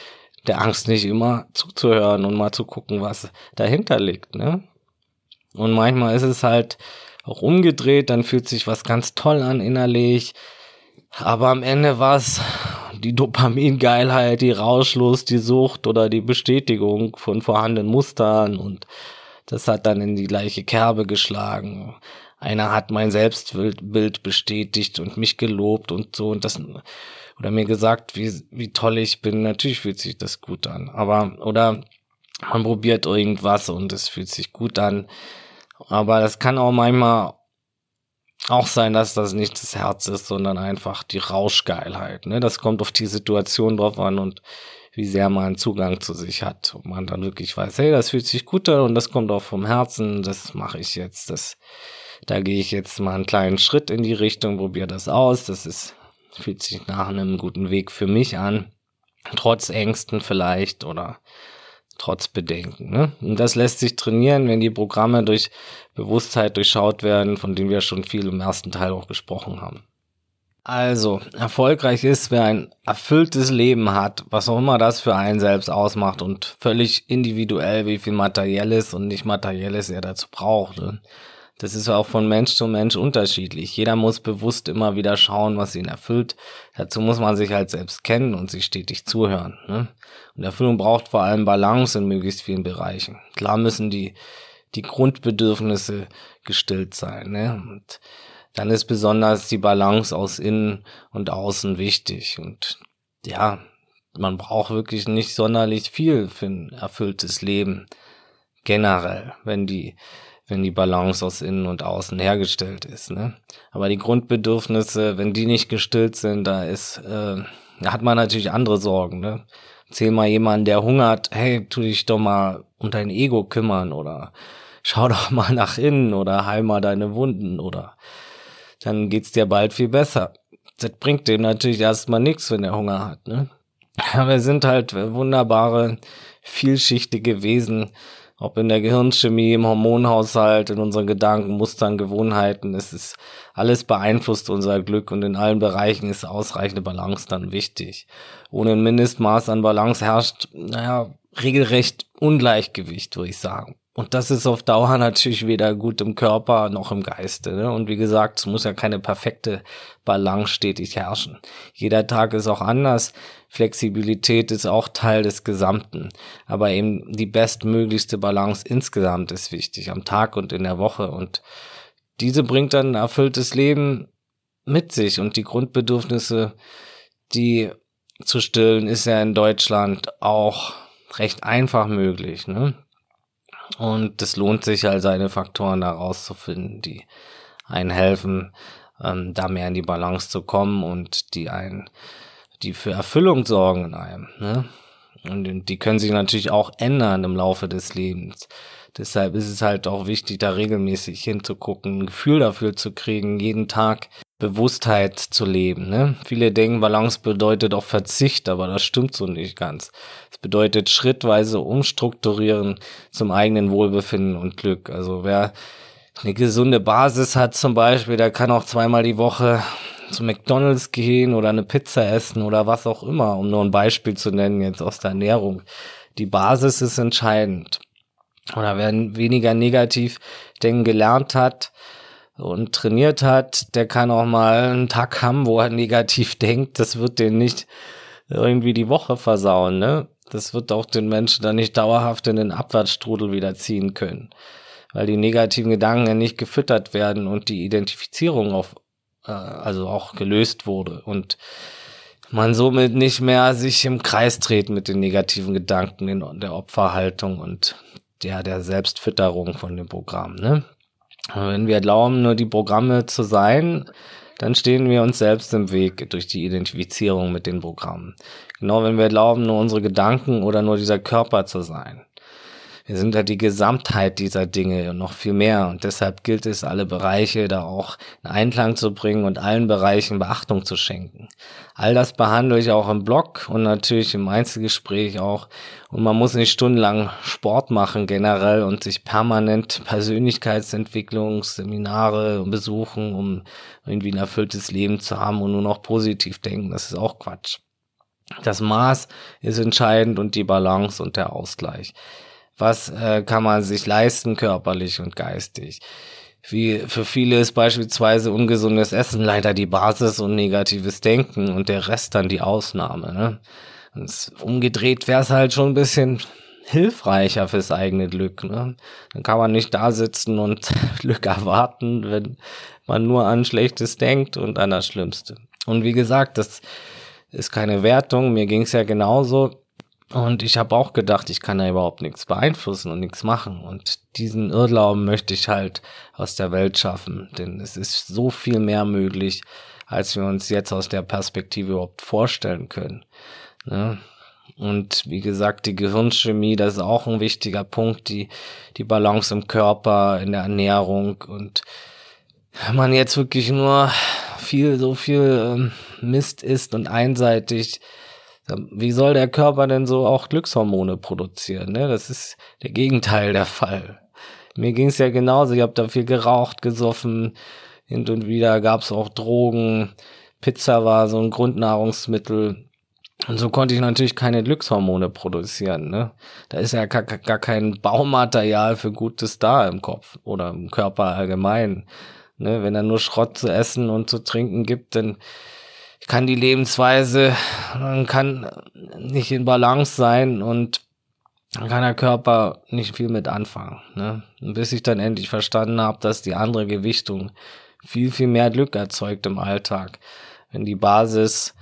der Angst nicht immer zuzuhören und mal zu gucken, was dahinter liegt, ne? Und manchmal ist es halt auch umgedreht, dann fühlt sich was ganz toll an innerlich, aber am Ende war es die Dopamingeilheit, die Rauschlust, die Sucht oder die Bestätigung von vorhandenen Mustern und das hat dann in die gleiche Kerbe geschlagen. Einer hat mein Selbstbild bestätigt und mich gelobt und so und das oder mir gesagt, wie, wie toll ich bin. Natürlich fühlt sich das gut an. Aber, oder man probiert irgendwas und es fühlt sich gut an. Aber das kann auch manchmal auch sein, dass das nicht das Herz ist, sondern einfach die Rauschgeilheit. Ne? Das kommt auf die Situation drauf an und wie sehr man Zugang zu sich hat. Und man dann wirklich weiß, hey, das fühlt sich gut an und das kommt auch vom Herzen, das mache ich jetzt. Das, da gehe ich jetzt mal einen kleinen Schritt in die Richtung, probiere das aus. Das ist Fühlt sich nach einem guten Weg für mich an. Trotz Ängsten vielleicht oder trotz Bedenken. Ne? Und das lässt sich trainieren, wenn die Programme durch Bewusstheit durchschaut werden, von denen wir schon viel im ersten Teil auch gesprochen haben. Also, erfolgreich ist, wer ein erfülltes Leben hat, was auch immer das für einen selbst ausmacht und völlig individuell, wie viel materielles und nicht materielles er dazu braucht. Das ist auch von Mensch zu Mensch unterschiedlich. Jeder muss bewusst immer wieder schauen, was ihn erfüllt. Dazu muss man sich halt selbst kennen und sich stetig zuhören. Ne? Und Erfüllung braucht vor allem Balance in möglichst vielen Bereichen. Klar müssen die, die Grundbedürfnisse gestillt sein. Ne? Und dann ist besonders die Balance aus innen und außen wichtig. Und ja, man braucht wirklich nicht sonderlich viel für ein erfülltes Leben. Generell, wenn die wenn die Balance aus innen und außen hergestellt ist. Ne? Aber die Grundbedürfnisse, wenn die nicht gestillt sind, da ist, äh, da hat man natürlich andere Sorgen. Ne? Zähl mal jemanden, der hungert, hey, tu dich doch mal um dein Ego kümmern oder schau doch mal nach innen oder heil mal deine Wunden oder dann geht's dir bald viel besser. Das bringt dem natürlich erstmal nichts, wenn er Hunger hat. Ne? Aber wir sind halt wunderbare, vielschichtige Wesen, ob in der Gehirnchemie, im Hormonhaushalt, in unseren Gedanken, Mustern, Gewohnheiten, es ist alles beeinflusst unser Glück und in allen Bereichen ist ausreichende Balance dann wichtig. Ohne ein Mindestmaß an Balance herrscht, naja, regelrecht Ungleichgewicht, würde ich sagen. Und das ist auf Dauer natürlich weder gut im Körper noch im Geiste. Ne? Und wie gesagt, es muss ja keine perfekte Balance stetig herrschen. Jeder Tag ist auch anders. Flexibilität ist auch Teil des Gesamten. Aber eben die bestmöglichste Balance insgesamt ist wichtig, am Tag und in der Woche. Und diese bringt dann ein erfülltes Leben mit sich. Und die Grundbedürfnisse, die zu stillen, ist ja in Deutschland auch recht einfach möglich. Ne? Und es lohnt sich halt, seine Faktoren da rauszufinden, die einen helfen, ähm, da mehr in die Balance zu kommen und die einen, die für Erfüllung sorgen in einem. Ne? Und die können sich natürlich auch ändern im Laufe des Lebens. Deshalb ist es halt auch wichtig, da regelmäßig hinzugucken, ein Gefühl dafür zu kriegen, jeden Tag Bewusstheit zu leben. Ne? Viele denken, Balance bedeutet auch Verzicht, aber das stimmt so nicht ganz. Es bedeutet schrittweise umstrukturieren zum eigenen Wohlbefinden und Glück. Also wer eine gesunde Basis hat zum Beispiel, der kann auch zweimal die Woche zu McDonalds gehen oder eine Pizza essen oder was auch immer, um nur ein Beispiel zu nennen jetzt aus der Ernährung. Die Basis ist entscheidend. Oder wer weniger negativ denken gelernt hat und trainiert hat, der kann auch mal einen Tag haben, wo er negativ denkt. Das wird den nicht irgendwie die Woche versauen, ne? Das wird auch den Menschen dann nicht dauerhaft in den Abwärtsstrudel wieder ziehen können weil die negativen Gedanken ja nicht gefüttert werden und die Identifizierung auf, äh, also auch gelöst wurde und man somit nicht mehr sich im Kreis dreht mit den negativen Gedanken in der Opferhaltung und der, der Selbstfütterung von dem Programm. Ne? wenn wir glauben, nur die Programme zu sein, dann stehen wir uns selbst im Weg durch die Identifizierung mit den Programmen. Genau wenn wir glauben, nur unsere Gedanken oder nur dieser Körper zu sein. Wir sind ja die Gesamtheit dieser Dinge und noch viel mehr. Und deshalb gilt es, alle Bereiche da auch in Einklang zu bringen und allen Bereichen Beachtung zu schenken. All das behandle ich auch im Blog und natürlich im Einzelgespräch auch. Und man muss nicht stundenlang Sport machen generell und sich permanent Persönlichkeitsentwicklungsseminare besuchen, um irgendwie ein erfülltes Leben zu haben und nur noch positiv denken. Das ist auch Quatsch. Das Maß ist entscheidend und die Balance und der Ausgleich was äh, kann man sich leisten körperlich und geistig. Wie für viele ist beispielsweise ungesundes Essen leider die Basis und negatives Denken und der Rest dann die Ausnahme. Ne? Und umgedreht wäre es halt schon ein bisschen hilfreicher fürs eigene Glück. Ne? Dann kann man nicht da sitzen und Glück erwarten, wenn man nur an Schlechtes denkt und an das Schlimmste. Und wie gesagt, das ist keine Wertung. Mir ging es ja genauso. Und ich habe auch gedacht, ich kann da überhaupt nichts beeinflussen und nichts machen. Und diesen Irrglauben möchte ich halt aus der Welt schaffen. Denn es ist so viel mehr möglich, als wir uns jetzt aus der Perspektive überhaupt vorstellen können. Ne? Und wie gesagt, die Gehirnchemie, das ist auch ein wichtiger Punkt, die, die Balance im Körper, in der Ernährung. Und wenn man jetzt wirklich nur viel, so viel ähm, Mist isst und einseitig wie soll der Körper denn so auch Glückshormone produzieren? Ne? Das ist der Gegenteil der Fall. Mir ging es ja genauso. Ich habe da viel geraucht, gesoffen. Hin und wieder gab es auch Drogen. Pizza war so ein Grundnahrungsmittel. Und so konnte ich natürlich keine Glückshormone produzieren. Ne? Da ist ja gar, gar kein Baumaterial für Gutes da im Kopf oder im Körper allgemein. Ne? Wenn er nur Schrott zu essen und zu trinken gibt, dann kann die Lebensweise, man kann nicht in Balance sein und dann kann der Körper nicht viel mit anfangen. Ne? Bis ich dann endlich verstanden habe, dass die andere Gewichtung viel, viel mehr Glück erzeugt im Alltag. Wenn die Basis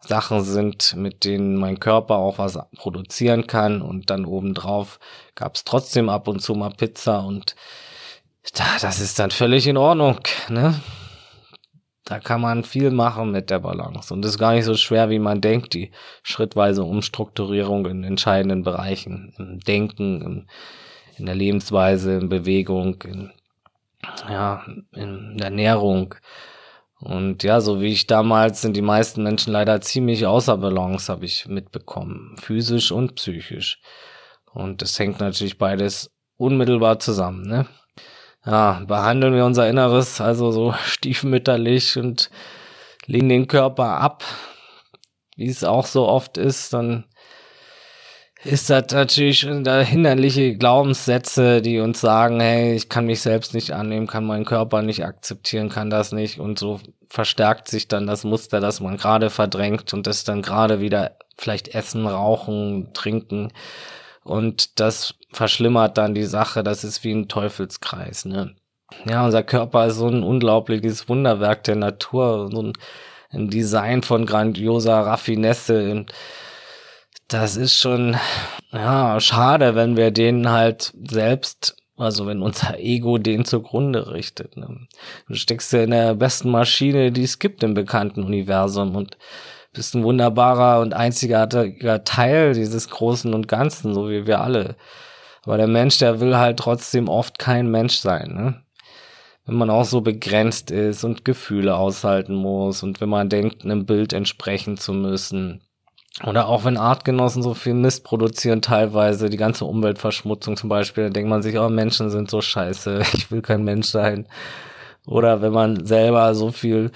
Sachen sind, mit denen mein Körper auch was produzieren kann und dann obendrauf gab es trotzdem ab und zu mal Pizza und da, das ist dann völlig in Ordnung. Ne? Da kann man viel machen mit der Balance. Und es ist gar nicht so schwer, wie man denkt, die schrittweise Umstrukturierung in entscheidenden Bereichen, im Denken, im, in der Lebensweise, in Bewegung, in, ja, in der Ernährung. Und ja, so wie ich damals sind die meisten Menschen leider ziemlich außer Balance, habe ich mitbekommen. Physisch und psychisch. Und das hängt natürlich beides unmittelbar zusammen, ne? Ja, behandeln wir unser Inneres also so stiefmütterlich und legen den Körper ab, wie es auch so oft ist, dann ist das natürlich da hinderliche Glaubenssätze, die uns sagen, hey, ich kann mich selbst nicht annehmen, kann meinen Körper nicht akzeptieren, kann das nicht. Und so verstärkt sich dann das Muster, das man gerade verdrängt und das dann gerade wieder vielleicht essen, rauchen, trinken und das verschlimmert dann die Sache. Das ist wie ein Teufelskreis, ne? Ja, unser Körper ist so ein unglaubliches Wunderwerk der Natur, so ein, Design von grandioser Raffinesse. Das ist schon, ja, schade, wenn wir denen halt selbst also wenn unser Ego den zugrunde richtet. Ne? Du steckst ja in der besten Maschine, die es gibt im bekannten Universum und bist ein wunderbarer und einzigartiger Teil dieses Großen und Ganzen, so wie wir alle. Aber der Mensch, der will halt trotzdem oft kein Mensch sein. Ne? Wenn man auch so begrenzt ist und Gefühle aushalten muss und wenn man denkt, einem Bild entsprechen zu müssen oder auch wenn Artgenossen so viel Mist produzieren, teilweise die ganze Umweltverschmutzung zum Beispiel, dann denkt man sich, oh, Menschen sind so scheiße, ich will kein Mensch sein. Oder wenn man selber so viel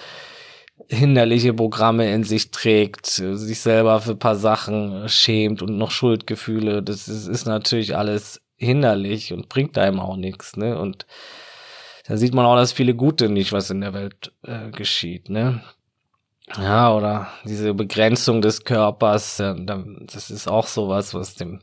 hinderliche Programme in sich trägt, sich selber für paar Sachen schämt und noch Schuldgefühle, das ist, ist natürlich alles hinderlich und bringt einem auch nichts, ne? Und da sieht man auch das viele Gute nicht, was in der Welt äh, geschieht, ne? Ja, oder diese Begrenzung des Körpers, das ist auch sowas, was dem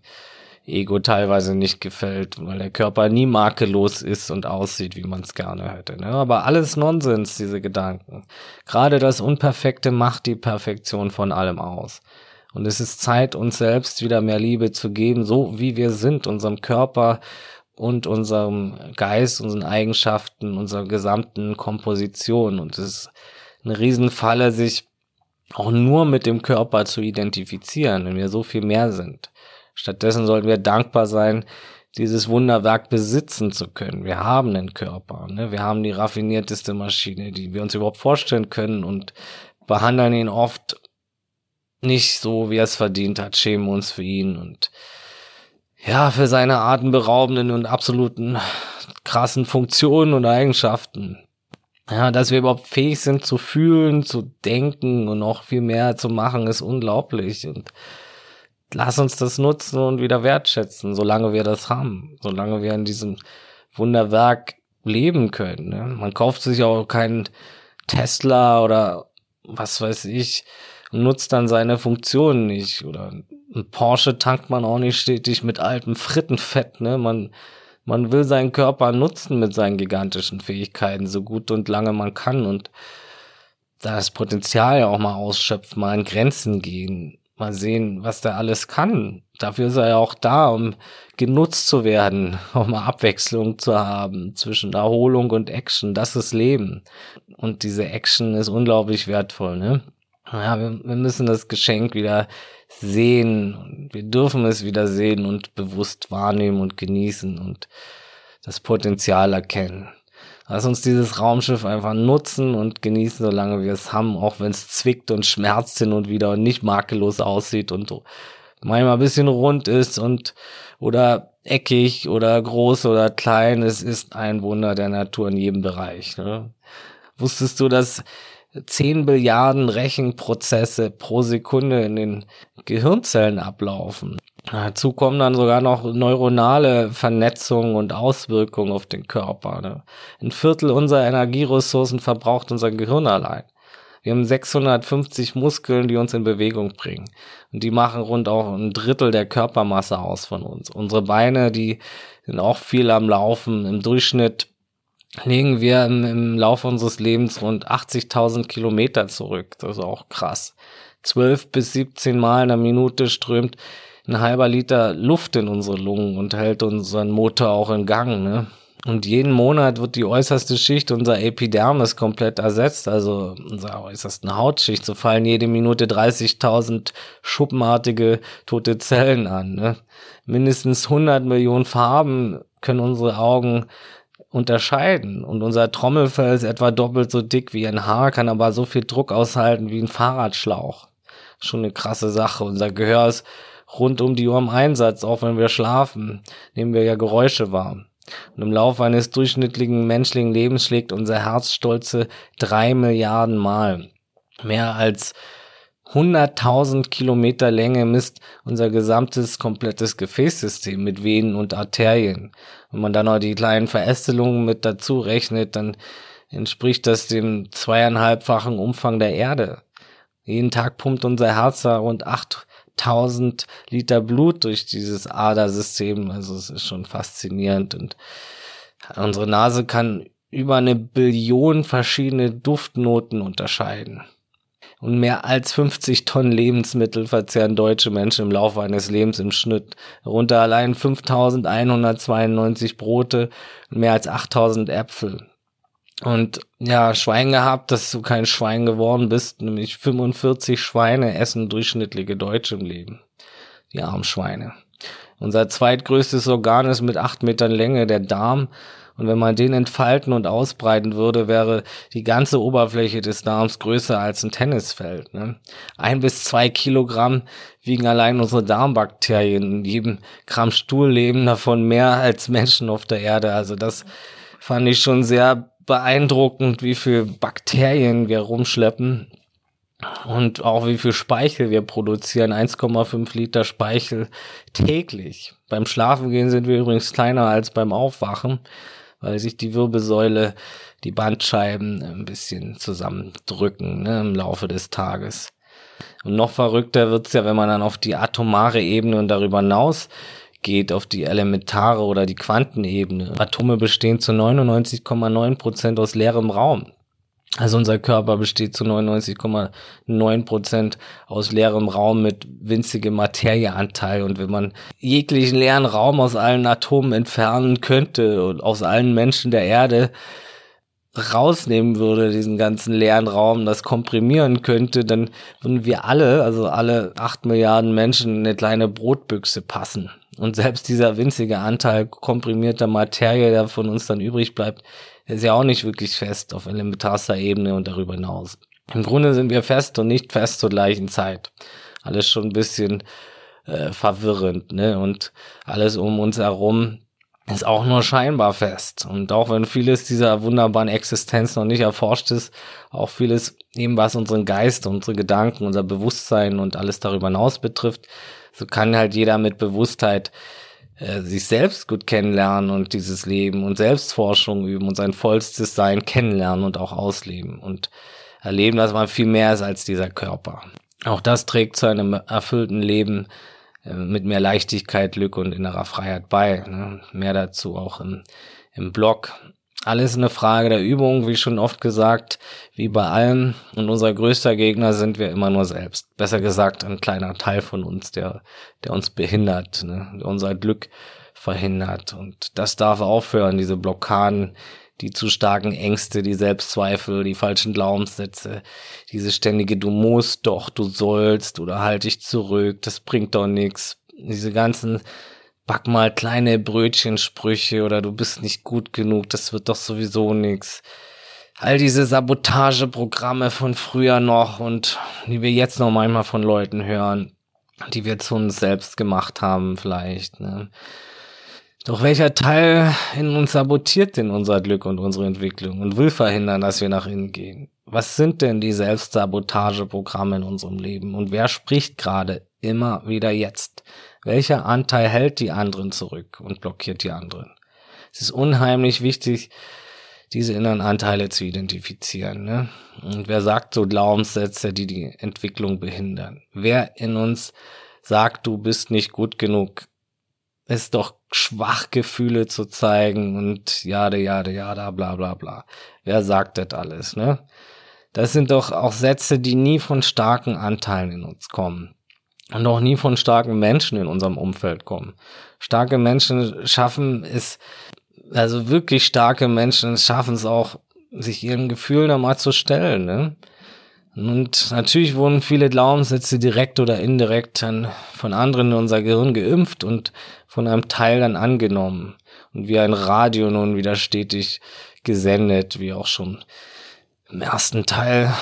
Ego teilweise nicht gefällt, weil der Körper nie makellos ist und aussieht, wie man es gerne hätte. Ne? Aber alles Nonsens, diese Gedanken. Gerade das Unperfekte macht die Perfektion von allem aus. Und es ist Zeit, uns selbst wieder mehr Liebe zu geben, so wie wir sind, unserem Körper und unserem Geist, unseren Eigenschaften, unserer gesamten Komposition. Und es ist eine Riesenfalle, sich auch nur mit dem Körper zu identifizieren, wenn wir so viel mehr sind. Stattdessen sollten wir dankbar sein, dieses Wunderwerk besitzen zu können. Wir haben den Körper, ne? wir haben die raffinierteste Maschine, die wir uns überhaupt vorstellen können und behandeln ihn oft nicht so, wie er es verdient hat, schämen uns für ihn und ja, für seine atemberaubenden und absoluten krassen Funktionen und Eigenschaften ja, dass wir überhaupt fähig sind zu fühlen, zu denken und noch viel mehr zu machen, ist unglaublich. Und lass uns das nutzen und wieder wertschätzen, solange wir das haben, solange wir in diesem Wunderwerk leben können. Ne? Man kauft sich auch keinen Tesla oder was weiß ich, nutzt dann seine Funktionen nicht. Oder ein Porsche tankt man auch nicht stetig mit altem Frittenfett. Ne? Man man will seinen Körper nutzen mit seinen gigantischen Fähigkeiten, so gut und lange man kann und das Potenzial ja auch mal ausschöpfen, mal an Grenzen gehen, mal sehen, was der alles kann. Dafür ist er ja auch da, um genutzt zu werden, um Abwechslung zu haben zwischen Erholung und Action. Das ist Leben. Und diese Action ist unglaublich wertvoll, ne? Ja, wir, wir müssen das Geschenk wieder sehen. Wir dürfen es wieder sehen und bewusst wahrnehmen und genießen und das Potenzial erkennen. Lass uns dieses Raumschiff einfach nutzen und genießen, solange wir es haben, auch wenn es zwickt und schmerzt hin und wieder und nicht makellos aussieht und manchmal ein bisschen rund ist und oder eckig oder groß oder klein. Es ist ein Wunder der Natur in jedem Bereich. Ne? Wusstest du, dass 10 Billiarden Rechenprozesse pro Sekunde in den Gehirnzellen ablaufen. Dazu kommen dann sogar noch neuronale Vernetzungen und Auswirkungen auf den Körper. Ne? Ein Viertel unserer Energieressourcen verbraucht unser Gehirn allein. Wir haben 650 Muskeln, die uns in Bewegung bringen. Und die machen rund auch ein Drittel der Körpermasse aus von uns. Unsere Beine, die sind auch viel am Laufen. Im Durchschnitt legen wir im, im Laufe unseres Lebens rund 80.000 Kilometer zurück. Das ist auch krass. 12 bis 17 Mal in der Minute strömt ein halber Liter Luft in unsere Lungen und hält unseren Motor auch in Gang. Ne? Und jeden Monat wird die äußerste Schicht unserer Epidermis komplett ersetzt, also unserer äußersten Hautschicht. So fallen jede Minute 30.000 schuppenartige tote Zellen an. Ne? Mindestens 100 Millionen Farben können unsere Augen unterscheiden. Und unser Trommelfell ist etwa doppelt so dick wie ein Haar, kann aber so viel Druck aushalten wie ein Fahrradschlauch. Schon eine krasse Sache. Unser Gehör ist rund um die Uhr im Einsatz, auch wenn wir schlafen, nehmen wir ja Geräusche wahr. Und im Laufe eines durchschnittlichen menschlichen Lebens schlägt unser Herz stolze drei Milliarden Mal. Mehr als 100.000 Kilometer Länge misst unser gesamtes komplettes Gefäßsystem mit Venen und Arterien. Wenn man dann noch die kleinen Verästelungen mit dazu rechnet, dann entspricht das dem zweieinhalbfachen Umfang der Erde. Jeden Tag pumpt unser Herz da rund 8000 Liter Blut durch dieses Adersystem. Also es ist schon faszinierend und unsere Nase kann über eine Billion verschiedene Duftnoten unterscheiden. Und mehr als 50 Tonnen Lebensmittel verzehren deutsche Menschen im Laufe eines Lebens im Schnitt. Darunter allein 5192 Brote und mehr als 8000 Äpfel. Und ja, Schwein gehabt, dass du kein Schwein geworden bist. Nämlich 45 Schweine essen durchschnittliche Deutsche im Leben. Die armen Schweine. Unser zweitgrößtes Organ ist mit acht Metern Länge der Darm und wenn man den entfalten und ausbreiten würde, wäre die ganze Oberfläche des Darms größer als ein Tennisfeld. Ne? Ein bis zwei Kilogramm wiegen allein unsere Darmbakterien. In jedem Gramm Stuhl leben davon mehr als Menschen auf der Erde. Also das fand ich schon sehr beeindruckend, wie viel Bakterien wir rumschleppen und auch wie viel Speichel wir produzieren. 1,5 Liter Speichel täglich. Beim Schlafengehen sind wir übrigens kleiner als beim Aufwachen weil sich die Wirbelsäule, die Bandscheiben ein bisschen zusammendrücken ne, im Laufe des Tages. Und noch verrückter wird's ja, wenn man dann auf die atomare Ebene und darüber hinaus geht, auf die elementare oder die Quantenebene. Atome bestehen zu 99,9 Prozent aus leerem Raum. Also unser Körper besteht zu 99,9 Prozent aus leerem Raum mit winzigem Materieanteil. Und wenn man jeglichen leeren Raum aus allen Atomen entfernen könnte und aus allen Menschen der Erde rausnehmen würde, diesen ganzen leeren Raum, das komprimieren könnte, dann würden wir alle, also alle acht Milliarden Menschen, in eine kleine Brotbüchse passen. Und selbst dieser winzige Anteil komprimierter Materie, der von uns dann übrig bleibt, ist ja auch nicht wirklich fest auf elementarster Ebene und darüber hinaus. Im Grunde sind wir fest und nicht fest zur gleichen Zeit. Alles schon ein bisschen äh, verwirrend, ne? Und alles um uns herum ist auch nur scheinbar fest. Und auch wenn vieles dieser wunderbaren Existenz noch nicht erforscht ist, auch vieles eben was unseren Geist, unsere Gedanken, unser Bewusstsein und alles darüber hinaus betrifft, so kann halt jeder mit Bewusstheit äh, sich selbst gut kennenlernen und dieses Leben und Selbstforschung üben und sein vollstes Sein kennenlernen und auch ausleben und erleben, dass man viel mehr ist als dieser Körper. Auch das trägt zu einem erfüllten Leben äh, mit mehr Leichtigkeit, Glück und innerer Freiheit bei. Ne? Mehr dazu auch im, im Blog alles eine Frage der Übung, wie schon oft gesagt, wie bei allem. Und unser größter Gegner sind wir immer nur selbst. Besser gesagt, ein kleiner Teil von uns, der, der uns behindert, ne? der unser Glück verhindert. Und das darf aufhören, diese Blockaden, die zu starken Ängste, die Selbstzweifel, die falschen Glaubenssätze, diese ständige Du musst doch, du sollst oder halt dich zurück, das bringt doch nichts. Diese ganzen back mal kleine Brötchensprüche oder du bist nicht gut genug, das wird doch sowieso nix. All diese Sabotageprogramme von früher noch und die wir jetzt noch manchmal von Leuten hören, die wir zu uns selbst gemacht haben vielleicht. Ne? Doch welcher Teil in uns sabotiert denn unser Glück und unsere Entwicklung und will verhindern, dass wir nach innen gehen? Was sind denn die Selbstsabotageprogramme in unserem Leben und wer spricht gerade immer wieder jetzt? Welcher Anteil hält die anderen zurück und blockiert die anderen? Es ist unheimlich wichtig, diese inneren Anteile zu identifizieren. Ne? Und wer sagt so Glaubenssätze, die die Entwicklung behindern? Wer in uns sagt, du bist nicht gut genug, ist doch schwach Gefühle zu zeigen und jade, jade, jada, bla, bla, bla. Wer sagt das alles, ne? Das sind doch auch Sätze, die nie von starken Anteilen in uns kommen und auch nie von starken Menschen in unserem Umfeld kommen. Starke Menschen schaffen es, also wirklich starke Menschen schaffen es auch, sich ihren Gefühlen einmal zu stellen. Ne? Und natürlich wurden viele Glaubenssätze direkt oder indirekt dann von anderen in unser Gehirn geimpft und von einem Teil dann angenommen. Und wie ein Radio nun wieder stetig gesendet, wie auch schon im ersten Teil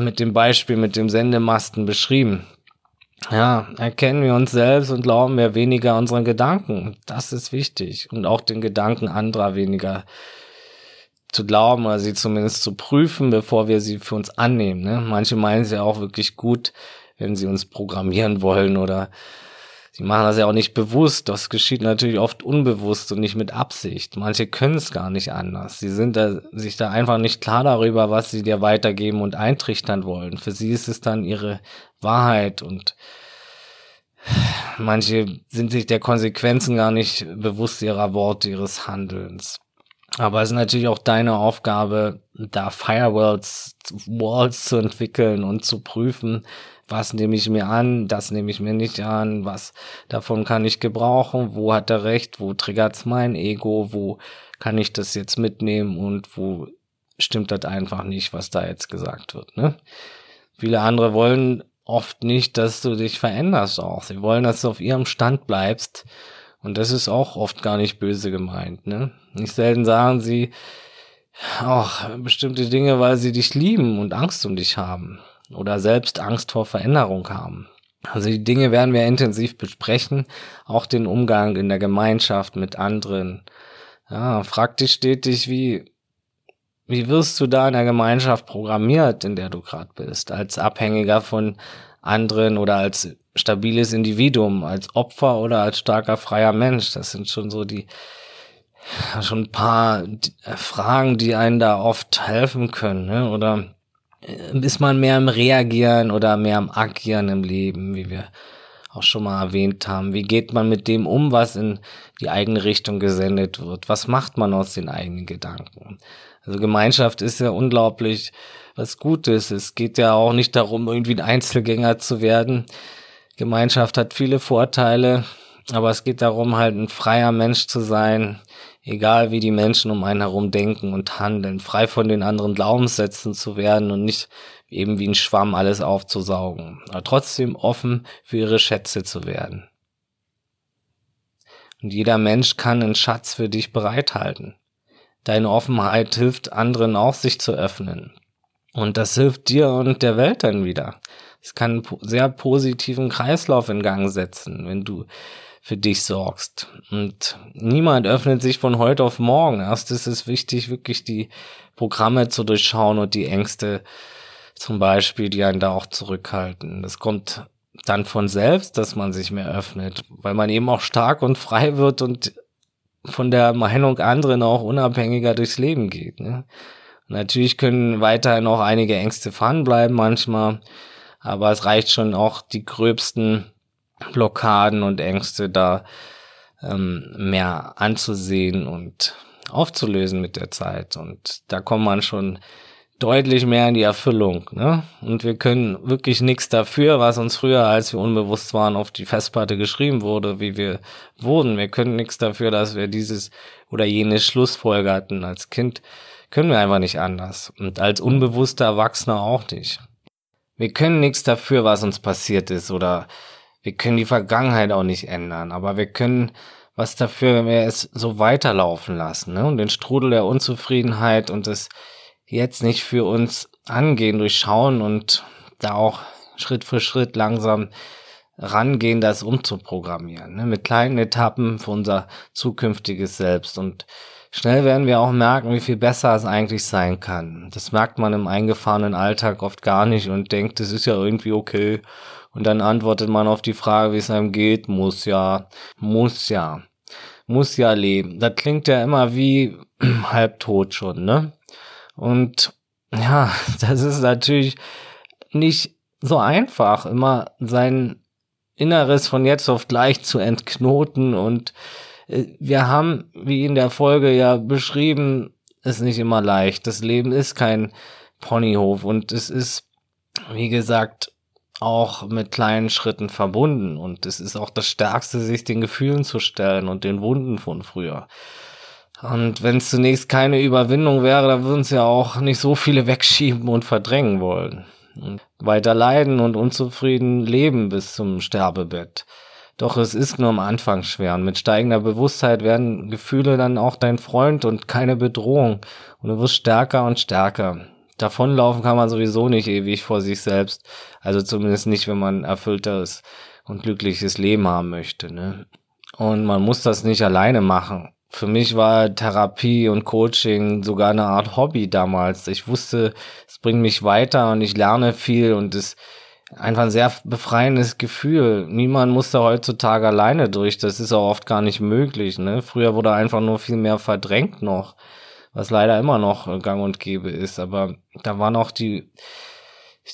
mit dem Beispiel mit dem Sendemasten beschrieben. Ja, erkennen wir uns selbst und glauben wir weniger unseren Gedanken. Das ist wichtig. Und auch den Gedanken anderer weniger zu glauben oder sie zumindest zu prüfen, bevor wir sie für uns annehmen. Ne? Manche meinen es ja auch wirklich gut, wenn sie uns programmieren wollen oder sie machen das ja auch nicht bewusst. Das geschieht natürlich oft unbewusst und nicht mit Absicht. Manche können es gar nicht anders. Sie sind da, sich da einfach nicht klar darüber, was sie dir weitergeben und eintrichtern wollen. Für sie ist es dann ihre Wahrheit und manche sind sich der Konsequenzen gar nicht bewusst ihrer Worte, ihres Handelns. Aber es ist natürlich auch deine Aufgabe, da Firewalls, Walls zu entwickeln und zu prüfen, was nehme ich mir an, das nehme ich mir nicht an, was davon kann ich gebrauchen, wo hat er recht, wo triggert's mein Ego, wo kann ich das jetzt mitnehmen und wo stimmt das einfach nicht, was da jetzt gesagt wird. Ne? Viele andere wollen oft nicht, dass du dich veränderst auch. Sie wollen, dass du auf ihrem Stand bleibst. Und das ist auch oft gar nicht böse gemeint. Ne? Nicht selten sagen sie auch bestimmte Dinge, weil sie dich lieben und Angst um dich haben oder selbst Angst vor Veränderung haben. Also die Dinge werden wir intensiv besprechen, auch den Umgang in der Gemeinschaft mit anderen. Ja, frag dich stetig, wie wie wirst du da in der Gemeinschaft programmiert, in der du gerade bist, als Abhängiger von anderen oder als stabiles Individuum, als Opfer oder als starker freier Mensch? Das sind schon so die schon ein paar Fragen, die einen da oft helfen können, ne? Oder äh, ist man mehr im Reagieren oder mehr im Agieren im Leben, wie wir auch schon mal erwähnt haben. Wie geht man mit dem um, was in die eigene Richtung gesendet wird? Was macht man aus den eigenen Gedanken? Also Gemeinschaft ist ja unglaublich was Gutes. Es geht ja auch nicht darum, irgendwie ein Einzelgänger zu werden. Gemeinschaft hat viele Vorteile, aber es geht darum, halt ein freier Mensch zu sein, egal wie die Menschen um einen herum denken und handeln, frei von den anderen Glaubenssätzen zu werden und nicht eben wie ein Schwamm alles aufzusaugen, aber trotzdem offen für ihre Schätze zu werden. Und jeder Mensch kann einen Schatz für dich bereithalten. Deine Offenheit hilft anderen auch, sich zu öffnen. Und das hilft dir und der Welt dann wieder. Es kann einen sehr positiven Kreislauf in Gang setzen, wenn du für dich sorgst. Und niemand öffnet sich von heute auf morgen. Erst ist es wichtig, wirklich die Programme zu durchschauen und die Ängste zum Beispiel, die einen da auch zurückhalten. Das kommt dann von selbst, dass man sich mehr öffnet, weil man eben auch stark und frei wird und von der Meinung anderen auch unabhängiger durchs Leben geht. Ne? Natürlich können weiterhin auch einige Ängste vorhanden bleiben manchmal, aber es reicht schon auch die gröbsten Blockaden und Ängste da ähm, mehr anzusehen und aufzulösen mit der Zeit. Und da kommt man schon deutlich mehr in die Erfüllung. Ne? Und wir können wirklich nichts dafür, was uns früher, als wir unbewusst waren, auf die Festplatte geschrieben wurde, wie wir wurden. Wir können nichts dafür, dass wir dieses oder jenes Schlussfolgerten als Kind. Können wir einfach nicht anders. Und als unbewusster Erwachsener auch nicht. Wir können nichts dafür, was uns passiert ist oder wir können die Vergangenheit auch nicht ändern, aber wir können was dafür, wenn wir es so weiterlaufen lassen ne? und den Strudel der Unzufriedenheit und des jetzt nicht für uns angehen, durchschauen und da auch Schritt für Schritt langsam rangehen, das umzuprogrammieren, ne? mit kleinen Etappen für unser zukünftiges Selbst. Und schnell werden wir auch merken, wie viel besser es eigentlich sein kann. Das merkt man im eingefahrenen Alltag oft gar nicht und denkt, es ist ja irgendwie okay. Und dann antwortet man auf die Frage, wie es einem geht, muss ja, muss ja, muss ja leben. Das klingt ja immer wie halb tot schon, ne? Und ja, das ist natürlich nicht so einfach, immer sein Inneres von jetzt auf gleich zu entknoten. Und äh, wir haben, wie in der Folge ja beschrieben, ist nicht immer leicht. Das Leben ist kein Ponyhof und es ist, wie gesagt, auch mit kleinen Schritten verbunden. Und es ist auch das Stärkste, sich den Gefühlen zu stellen und den Wunden von früher. Und wenn es zunächst keine Überwindung wäre, dann würden es ja auch nicht so viele wegschieben und verdrängen wollen. Und weiter leiden und unzufrieden leben bis zum Sterbebett. Doch es ist nur am Anfang schwer und mit steigender Bewusstheit werden Gefühle dann auch dein Freund und keine Bedrohung und du wirst stärker und stärker. Davonlaufen kann man sowieso nicht ewig vor sich selbst, also zumindest nicht, wenn man erfüllteres und glückliches Leben haben möchte. Ne? Und man muss das nicht alleine machen für mich war Therapie und Coaching sogar eine Art Hobby damals. Ich wusste, es bringt mich weiter und ich lerne viel und es einfach ein sehr befreiendes Gefühl. Niemand muss da heutzutage alleine durch. Das ist auch oft gar nicht möglich. Ne? Früher wurde einfach nur viel mehr verdrängt noch, was leider immer noch gang und gäbe ist. Aber da waren auch die,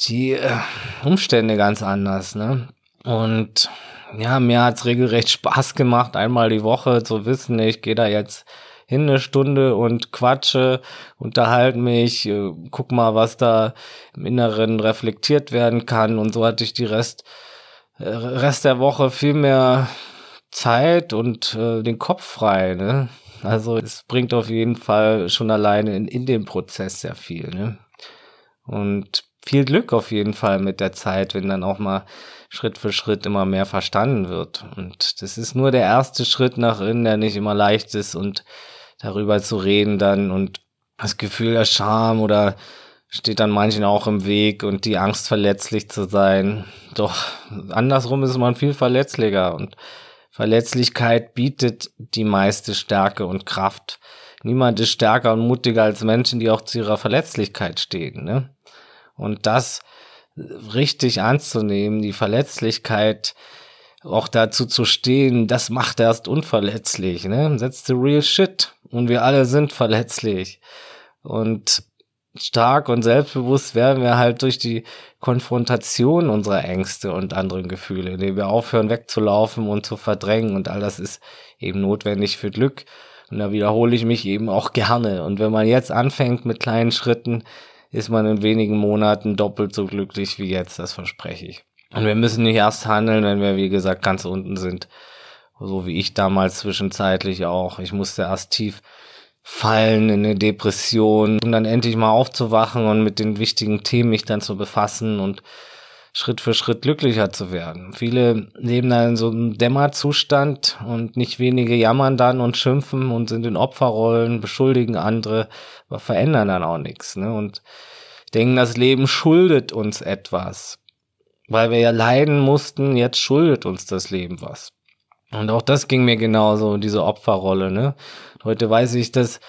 die äh, Umstände ganz anders. Ne? Und ja, mir hat's regelrecht Spaß gemacht, einmal die Woche zu wissen, ich gehe da jetzt hin eine Stunde und quatsche, unterhalte mich, äh, guck mal, was da im Inneren reflektiert werden kann. Und so hatte ich die Rest, äh, Rest der Woche viel mehr Zeit und äh, den Kopf frei. Ne? Also es bringt auf jeden Fall schon alleine in, in dem Prozess sehr viel. Ne? Und viel Glück auf jeden Fall mit der Zeit, wenn dann auch mal Schritt für Schritt immer mehr verstanden wird. Und das ist nur der erste Schritt nach innen, der nicht immer leicht ist und darüber zu reden dann und das Gefühl der Scham oder steht dann manchen auch im Weg und die Angst verletzlich zu sein. Doch andersrum ist man viel verletzlicher und Verletzlichkeit bietet die meiste Stärke und Kraft. Niemand ist stärker und mutiger als Menschen, die auch zu ihrer Verletzlichkeit stehen. Ne? Und das richtig anzunehmen, die Verletzlichkeit auch dazu zu stehen, das macht erst unverletzlich, ne? That's the real shit. Und wir alle sind verletzlich. Und stark und selbstbewusst werden wir halt durch die Konfrontation unserer Ängste und anderen Gefühle, indem wir aufhören wegzulaufen und zu verdrängen. Und all das ist eben notwendig für Glück. Und da wiederhole ich mich eben auch gerne. Und wenn man jetzt anfängt mit kleinen Schritten, ist man in wenigen Monaten doppelt so glücklich wie jetzt, das verspreche ich. Und wir müssen nicht erst handeln, wenn wir, wie gesagt, ganz unten sind. So wie ich damals zwischenzeitlich auch. Ich musste erst tief fallen in eine Depression, um dann endlich mal aufzuwachen und mit den wichtigen Themen mich dann zu befassen und Schritt für Schritt glücklicher zu werden. Viele leben da in so einem Dämmerzustand und nicht wenige jammern dann und schimpfen und sind in Opferrollen, beschuldigen andere, aber verändern dann auch nichts. Ne? Und denken, das Leben schuldet uns etwas. Weil wir ja leiden mussten, jetzt schuldet uns das Leben was. Und auch das ging mir genauso, diese Opferrolle. Ne? Heute weiß ich, dass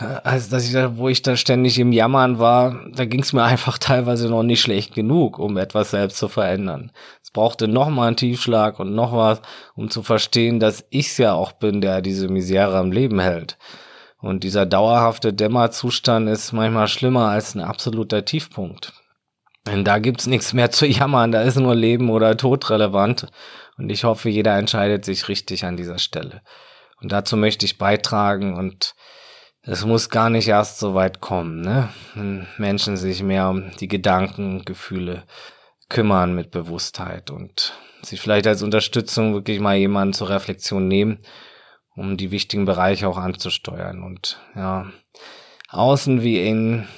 also dass ich da, wo ich da ständig im Jammern war, da ging es mir einfach teilweise noch nicht schlecht genug, um etwas selbst zu verändern. Es brauchte noch mal einen Tiefschlag und noch was, um zu verstehen, dass ich's ja auch bin, der diese Misere am Leben hält. Und dieser dauerhafte Dämmerzustand ist manchmal schlimmer als ein absoluter Tiefpunkt. Denn da gibt's nichts mehr zu jammern, da ist nur Leben oder Tod relevant. Und ich hoffe, jeder entscheidet sich richtig an dieser Stelle. Und dazu möchte ich beitragen und es muss gar nicht erst so weit kommen, ne? Wenn Menschen sich mehr um die Gedanken, Gefühle kümmern mit Bewusstheit und sich vielleicht als Unterstützung wirklich mal jemanden zur Reflexion nehmen, um die wichtigen Bereiche auch anzusteuern. Und ja, außen wie innen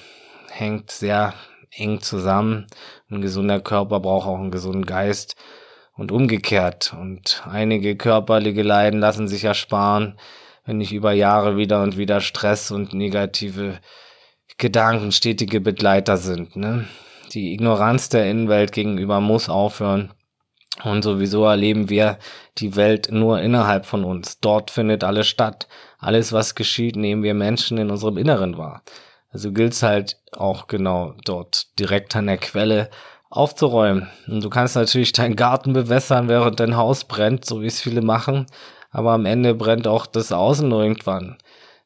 hängt sehr eng zusammen. Ein gesunder Körper braucht auch einen gesunden Geist und umgekehrt. Und einige körperliche Leiden lassen sich ersparen, wenn nicht über Jahre wieder und wieder Stress und negative Gedanken stetige Begleiter sind. Ne? Die Ignoranz der Innenwelt gegenüber muss aufhören. Und sowieso erleben wir die Welt nur innerhalb von uns. Dort findet alles statt. Alles, was geschieht, nehmen wir Menschen in unserem Inneren wahr. Also gilt's halt auch genau dort direkt an der Quelle aufzuräumen. Und du kannst natürlich deinen Garten bewässern, während dein Haus brennt, so wie es viele machen aber am Ende brennt auch das Außen irgendwann.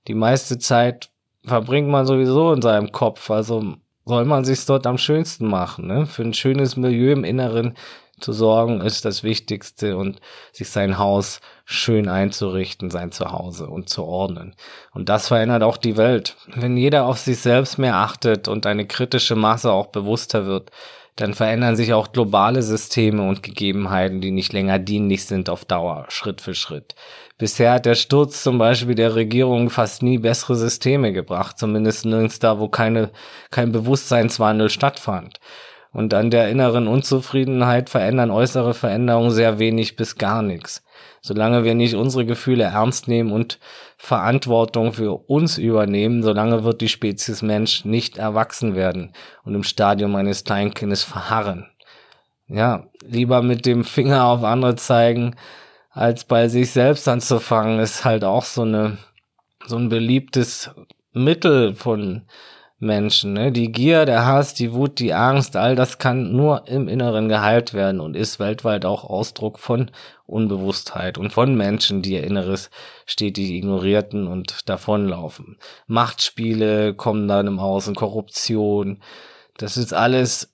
Die meiste Zeit verbringt man sowieso in seinem Kopf, also soll man sich dort am schönsten machen. Ne? Für ein schönes Milieu im Inneren zu sorgen, ist das Wichtigste und sich sein Haus schön einzurichten, sein Zuhause und zu ordnen. Und das verändert auch die Welt. Wenn jeder auf sich selbst mehr achtet und eine kritische Masse auch bewusster wird, dann verändern sich auch globale Systeme und Gegebenheiten, die nicht länger dienlich sind auf Dauer, Schritt für Schritt. Bisher hat der Sturz zum Beispiel der Regierung fast nie bessere Systeme gebracht, zumindest nirgends da, wo keine, kein Bewusstseinswandel stattfand. Und an der inneren Unzufriedenheit verändern äußere Veränderungen sehr wenig bis gar nichts. Solange wir nicht unsere Gefühle ernst nehmen und Verantwortung für uns übernehmen, solange wird die Spezies Mensch nicht erwachsen werden und im Stadium eines Kleinkindes verharren. Ja, lieber mit dem Finger auf andere zeigen, als bei sich selbst anzufangen, ist halt auch so eine, so ein beliebtes Mittel von Menschen. Ne? Die Gier, der Hass, die Wut, die Angst, all das kann nur im Inneren geheilt werden und ist weltweit auch Ausdruck von Unbewusstheit und von Menschen, die ihr Inneres stetig ignorierten und davonlaufen. Machtspiele kommen dann im Außen, Korruption. Das ist alles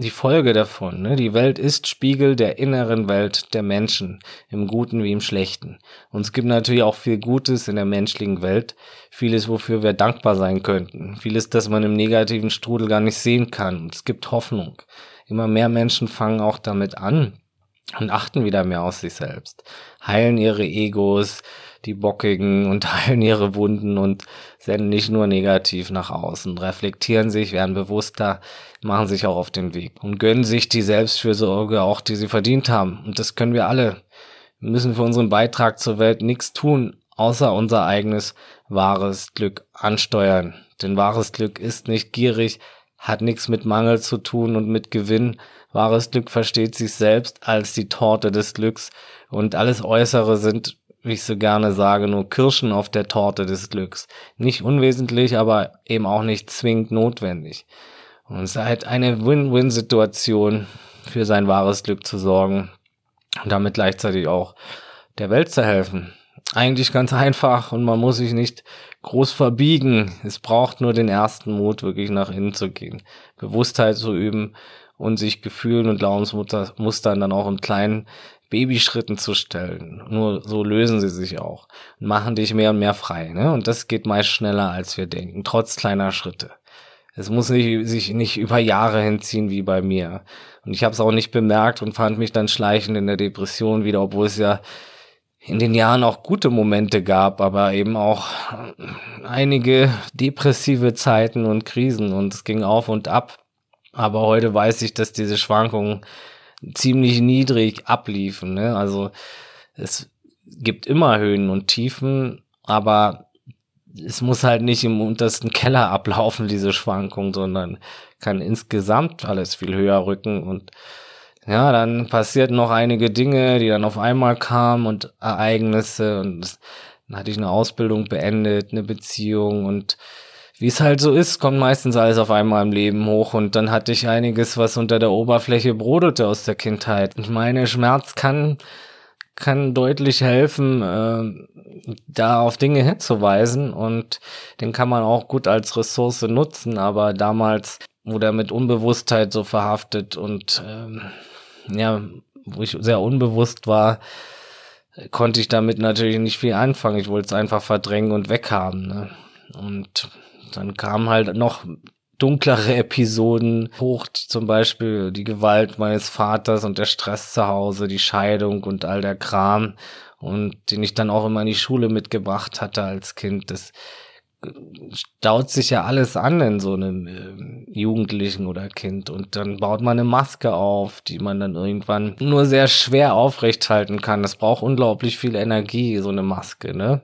die Folge davon. Ne? Die Welt ist Spiegel der inneren Welt der Menschen, im Guten wie im Schlechten. Und es gibt natürlich auch viel Gutes in der menschlichen Welt, vieles, wofür wir dankbar sein könnten, vieles, das man im negativen Strudel gar nicht sehen kann. Und es gibt Hoffnung. Immer mehr Menschen fangen auch damit an und achten wieder mehr aus sich selbst, heilen ihre Egos, die Bockigen und heilen ihre Wunden und senden nicht nur negativ nach außen, reflektieren sich, werden bewusster, machen sich auch auf den Weg und gönnen sich die Selbstfürsorge auch, die sie verdient haben. Und das können wir alle. Wir müssen für unseren Beitrag zur Welt nichts tun, außer unser eigenes wahres Glück ansteuern. Denn wahres Glück ist nicht gierig, hat nichts mit Mangel zu tun und mit Gewinn. Wahres Glück versteht sich selbst als die Torte des Glücks und alles Äußere sind wie ich so gerne sage, nur Kirschen auf der Torte des Glücks. Nicht unwesentlich, aber eben auch nicht zwingend notwendig. Und es ist halt eine Win-Win-Situation, für sein wahres Glück zu sorgen und damit gleichzeitig auch der Welt zu helfen. Eigentlich ganz einfach und man muss sich nicht groß verbiegen. Es braucht nur den ersten Mut, wirklich nach innen zu gehen, Bewusstheit zu üben und sich Gefühlen und Glaubensmustern dann auch in kleinen Babyschritten zu stellen. Nur so lösen sie sich auch und machen dich mehr und mehr frei. Ne? Und das geht meist schneller, als wir denken, trotz kleiner Schritte. Es muss nicht, sich nicht über Jahre hinziehen wie bei mir. Und ich habe es auch nicht bemerkt und fand mich dann schleichend in der Depression wieder, obwohl es ja in den Jahren auch gute Momente gab, aber eben auch einige depressive Zeiten und Krisen und es ging auf und ab. Aber heute weiß ich, dass diese Schwankungen ziemlich niedrig abliefen. Ne? Also es gibt immer Höhen und Tiefen, aber es muss halt nicht im untersten Keller ablaufen, diese Schwankung, sondern kann insgesamt alles viel höher rücken. Und ja, dann passiert noch einige Dinge, die dann auf einmal kamen und Ereignisse. Und dann hatte ich eine Ausbildung beendet, eine Beziehung. Und wie es halt so ist, kommt meistens alles auf einmal im Leben hoch. Und dann hatte ich einiges, was unter der Oberfläche brodelte aus der Kindheit. Ich meine, Schmerz kann kann deutlich helfen, äh, da auf Dinge hinzuweisen und den kann man auch gut als Ressource nutzen, aber damals, wo der mit Unbewusstheit so verhaftet und ähm, ja, wo ich sehr unbewusst war, konnte ich damit natürlich nicht viel anfangen. Ich wollte es einfach verdrängen und weghaben. Ne? Und dann kamen halt noch dunklere Episoden hoch, zum Beispiel die Gewalt meines Vaters und der Stress zu Hause, die Scheidung und all der Kram und den ich dann auch immer in die Schule mitgebracht hatte als Kind. Das staut sich ja alles an in so einem äh, Jugendlichen oder Kind und dann baut man eine Maske auf, die man dann irgendwann nur sehr schwer aufrechthalten kann. Das braucht unglaublich viel Energie, so eine Maske, ne?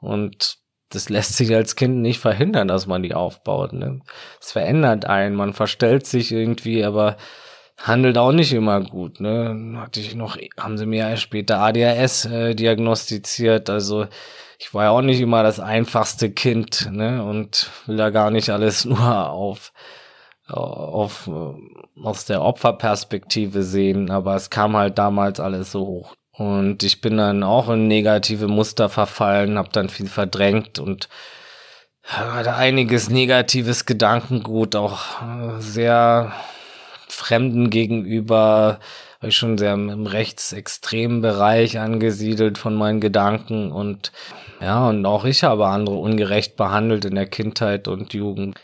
Und das lässt sich als Kind nicht verhindern, dass man die aufbaut. Ne? Es verändert einen, man verstellt sich irgendwie, aber handelt auch nicht immer gut. Ne? Hatte ich noch, haben sie mir später ADHS äh, diagnostiziert. Also ich war ja auch nicht immer das einfachste Kind, ne? Und will da gar nicht alles nur auf auf aus der Opferperspektive sehen, aber es kam halt damals alles so hoch. Und ich bin dann auch in negative Muster verfallen, habe dann viel verdrängt und hatte einiges negatives Gedankengut, auch äh, sehr Fremden gegenüber, war ich schon sehr im rechtsextremen Bereich angesiedelt von meinen Gedanken und ja, und auch ich habe andere ungerecht behandelt in der Kindheit und Jugend.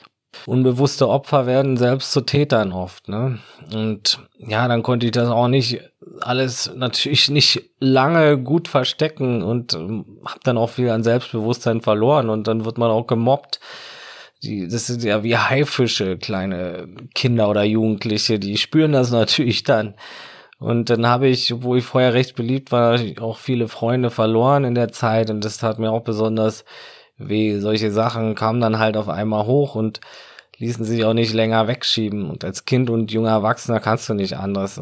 Unbewusste Opfer werden selbst zu Tätern oft, ne? Und ja, dann konnte ich das auch nicht alles natürlich nicht lange gut verstecken und ähm, habe dann auch viel an Selbstbewusstsein verloren und dann wird man auch gemobbt. Die, das sind ja wie Haifische, kleine Kinder oder Jugendliche, die spüren das natürlich dann. Und dann habe ich, wo ich vorher recht beliebt war, auch viele Freunde verloren in der Zeit und das tat mir auch besonders weh. Solche Sachen kamen dann halt auf einmal hoch und ließen sich auch nicht länger wegschieben. Und als Kind und junger Erwachsener kannst du nicht anders,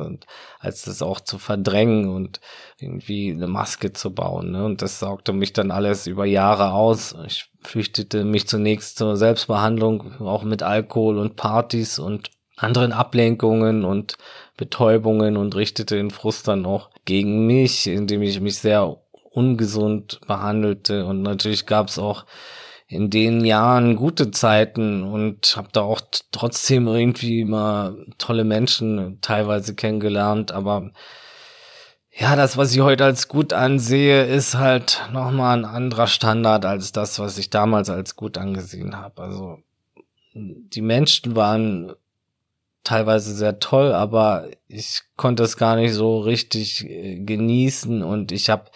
als das auch zu verdrängen und irgendwie eine Maske zu bauen. Ne? Und das saugte mich dann alles über Jahre aus. Ich flüchtete mich zunächst zur Selbstbehandlung, auch mit Alkohol und Partys und anderen Ablenkungen und Betäubungen und richtete den Frust dann auch gegen mich, indem ich mich sehr ungesund behandelte. Und natürlich gab es auch in den Jahren gute Zeiten und habe da auch trotzdem irgendwie immer tolle Menschen teilweise kennengelernt, aber ja, das, was ich heute als gut ansehe, ist halt nochmal ein anderer Standard als das, was ich damals als gut angesehen habe. Also die Menschen waren teilweise sehr toll, aber ich konnte es gar nicht so richtig äh, genießen und ich habe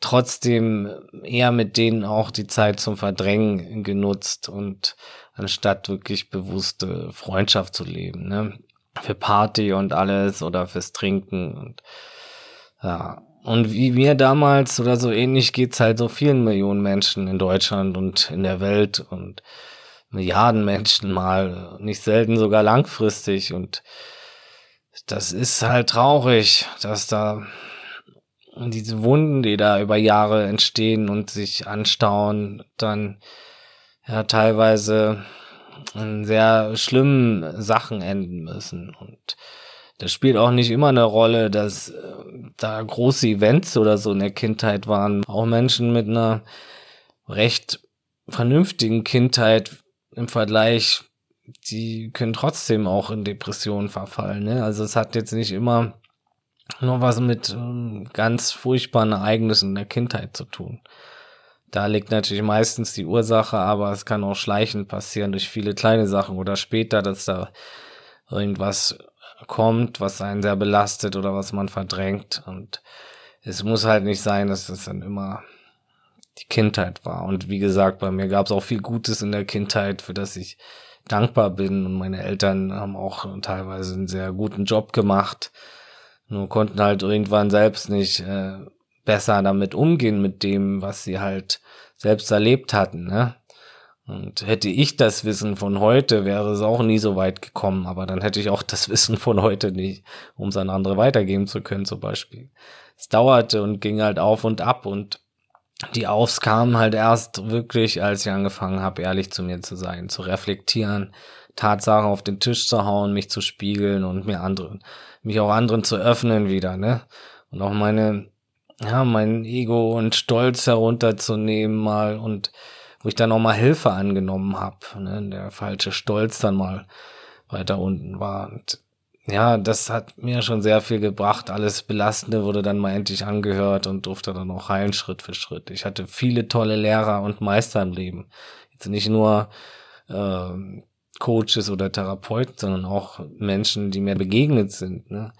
trotzdem eher mit denen auch die Zeit zum Verdrängen genutzt und anstatt wirklich bewusste Freundschaft zu leben, ne? Für Party und alles oder fürs Trinken und ja. Und wie mir damals oder so ähnlich geht's halt so vielen Millionen Menschen in Deutschland und in der Welt und Milliarden Menschen mal, nicht selten sogar langfristig und das ist halt traurig, dass da diese Wunden, die da über Jahre entstehen und sich anstauen, dann ja teilweise in sehr schlimmen Sachen enden müssen. Und das spielt auch nicht immer eine Rolle, dass äh, da große Events oder so in der Kindheit waren. Auch Menschen mit einer recht vernünftigen Kindheit im Vergleich, die können trotzdem auch in Depressionen verfallen. Ne? Also es hat jetzt nicht immer nur was mit ähm, ganz furchtbaren Ereignissen in der Kindheit zu tun. Da liegt natürlich meistens die Ursache, aber es kann auch schleichend passieren durch viele kleine Sachen oder später, dass da irgendwas kommt, was einen sehr belastet oder was man verdrängt. Und es muss halt nicht sein, dass es dann immer die Kindheit war. Und wie gesagt, bei mir gab es auch viel Gutes in der Kindheit, für das ich dankbar bin. Und meine Eltern haben auch teilweise einen sehr guten Job gemacht. Nur konnten halt irgendwann selbst nicht äh, besser damit umgehen mit dem, was sie halt selbst erlebt hatten. Ne? Und hätte ich das Wissen von heute, wäre es auch nie so weit gekommen. Aber dann hätte ich auch das Wissen von heute nicht, um es an andere weitergeben zu können, zum Beispiel. Es dauerte und ging halt auf und ab und die Aufs kamen halt erst wirklich, als ich angefangen habe, ehrlich zu mir zu sein, zu reflektieren, Tatsachen auf den Tisch zu hauen, mich zu spiegeln und mir anderen, mich auch anderen zu öffnen wieder, ne? Und auch meine, ja, mein Ego und Stolz herunterzunehmen mal und wo ich dann auch mal Hilfe angenommen habe, ne? Der falsche Stolz dann mal weiter unten war. Und ja, das hat mir schon sehr viel gebracht. Alles Belastende wurde dann mal endlich angehört und durfte dann auch heilen Schritt für Schritt. Ich hatte viele tolle Lehrer und Meister im Leben. Jetzt nicht nur äh, Coaches oder Therapeuten, sondern auch Menschen, die mir begegnet sind. Ne?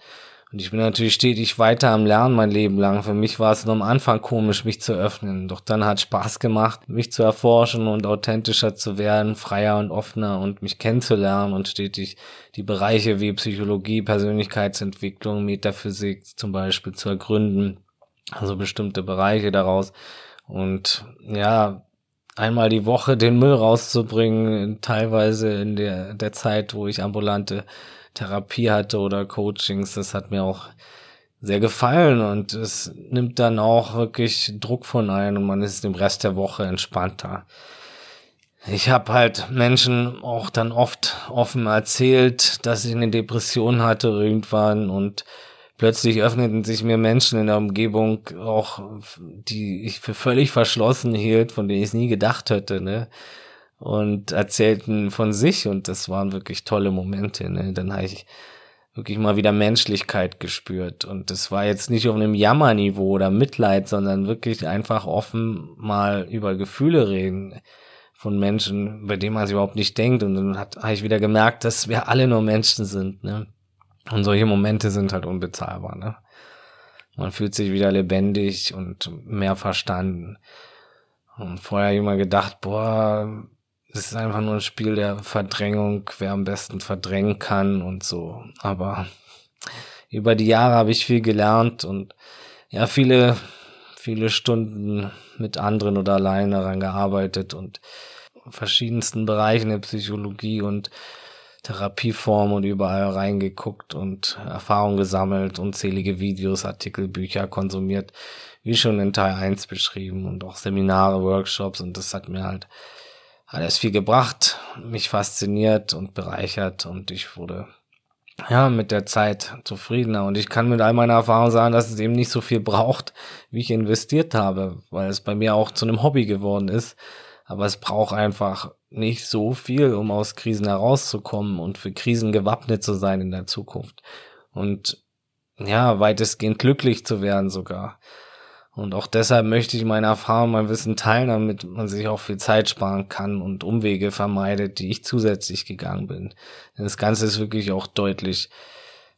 Und ich bin natürlich stetig weiter am Lernen mein Leben lang. Für mich war es nur am Anfang komisch, mich zu öffnen. Doch dann hat Spaß gemacht, mich zu erforschen und authentischer zu werden, freier und offener und mich kennenzulernen und stetig die Bereiche wie Psychologie, Persönlichkeitsentwicklung, Metaphysik zum Beispiel zu ergründen. Also bestimmte Bereiche daraus. Und ja, einmal die Woche den Müll rauszubringen, teilweise in der, der Zeit, wo ich ambulante Therapie hatte oder Coachings, das hat mir auch sehr gefallen und es nimmt dann auch wirklich Druck von ein und man ist dem Rest der Woche entspannter. Ich habe halt Menschen auch dann oft offen erzählt, dass ich eine Depression hatte irgendwann und plötzlich öffneten sich mir Menschen in der Umgebung auch, die ich für völlig verschlossen hielt, von denen ich es nie gedacht hätte, ne? Und erzählten von sich und das waren wirklich tolle Momente. Ne? Dann habe ich wirklich mal wieder Menschlichkeit gespürt und das war jetzt nicht auf einem Jammerniveau oder Mitleid, sondern wirklich einfach offen mal über Gefühle reden von Menschen, bei denen man sich überhaupt nicht denkt und dann habe ich wieder gemerkt, dass wir alle nur Menschen sind. Ne? Und solche Momente sind halt unbezahlbar. Ne? Man fühlt sich wieder lebendig und mehr verstanden. Und vorher immer gedacht, boah, es ist einfach nur ein Spiel der Verdrängung, wer am besten verdrängen kann und so. Aber über die Jahre habe ich viel gelernt und ja, viele, viele Stunden mit anderen oder alleine daran gearbeitet und verschiedensten Bereichen der Psychologie und Therapieform und überall reingeguckt und Erfahrung gesammelt, unzählige Videos, Artikel, Bücher konsumiert, wie schon in Teil 1 beschrieben und auch Seminare, Workshops und das hat mir halt hat es viel gebracht, mich fasziniert und bereichert und ich wurde ja mit der Zeit zufriedener und ich kann mit all meiner Erfahrung sagen, dass es eben nicht so viel braucht, wie ich investiert habe, weil es bei mir auch zu einem Hobby geworden ist, Aber es braucht einfach nicht so viel, um aus Krisen herauszukommen und für Krisen gewappnet zu sein in der Zukunft. Und ja, weitestgehend glücklich zu werden sogar. Und auch deshalb möchte ich meine Erfahrung, mein Wissen teilen, damit man sich auch viel Zeit sparen kann und Umwege vermeidet, die ich zusätzlich gegangen bin. Denn das Ganze ist wirklich auch deutlich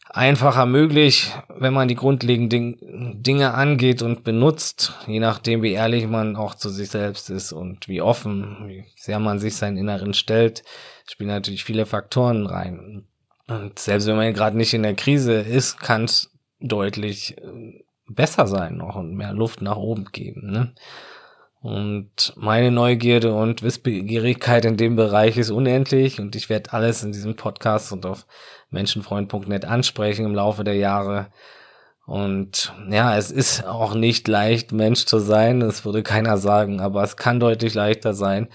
einfacher möglich, wenn man die grundlegenden Dinge angeht und benutzt, je nachdem, wie ehrlich man auch zu sich selbst ist und wie offen, wie sehr man sich seinen Inneren stellt, spielen natürlich viele Faktoren rein. Und selbst wenn man gerade nicht in der Krise ist, kann es deutlich äh, besser sein noch und mehr Luft nach oben geben. Ne? Und meine Neugierde und Wissbegierigkeit in dem Bereich ist unendlich und ich werde alles in diesem Podcast und auf menschenfreund.net ansprechen im Laufe der Jahre. Und ja, es ist auch nicht leicht, Mensch zu sein, das würde keiner sagen, aber es kann deutlich leichter sein.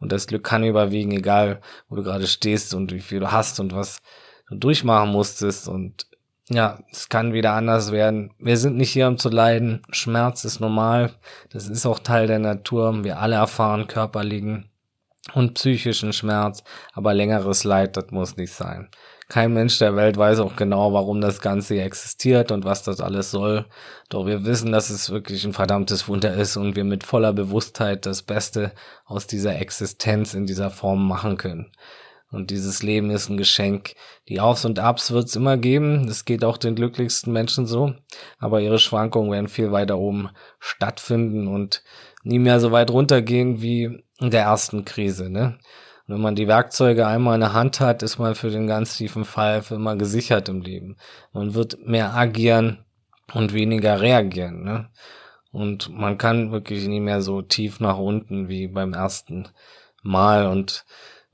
Und das Glück kann überwiegen, egal wo du gerade stehst und wie viel du hast und was du durchmachen musstest. Und ja, es kann wieder anders werden. Wir sind nicht hier, um zu leiden. Schmerz ist normal. Das ist auch Teil der Natur. Wir alle erfahren körperlichen und psychischen Schmerz. Aber längeres Leid, das muss nicht sein. Kein Mensch der Welt weiß auch genau, warum das Ganze hier existiert und was das alles soll. Doch wir wissen, dass es wirklich ein verdammtes Wunder ist und wir mit voller Bewusstheit das Beste aus dieser Existenz in dieser Form machen können. Und dieses Leben ist ein Geschenk. Die Aufs und Abs wird es immer geben. Das geht auch den glücklichsten Menschen so. Aber ihre Schwankungen werden viel weiter oben stattfinden und nie mehr so weit runtergehen wie in der ersten Krise. Ne? Und wenn man die Werkzeuge einmal in der Hand hat, ist man für den ganz tiefen Fall für immer gesichert im Leben. Man wird mehr agieren und weniger reagieren. Ne? Und man kann wirklich nie mehr so tief nach unten wie beim ersten Mal. Und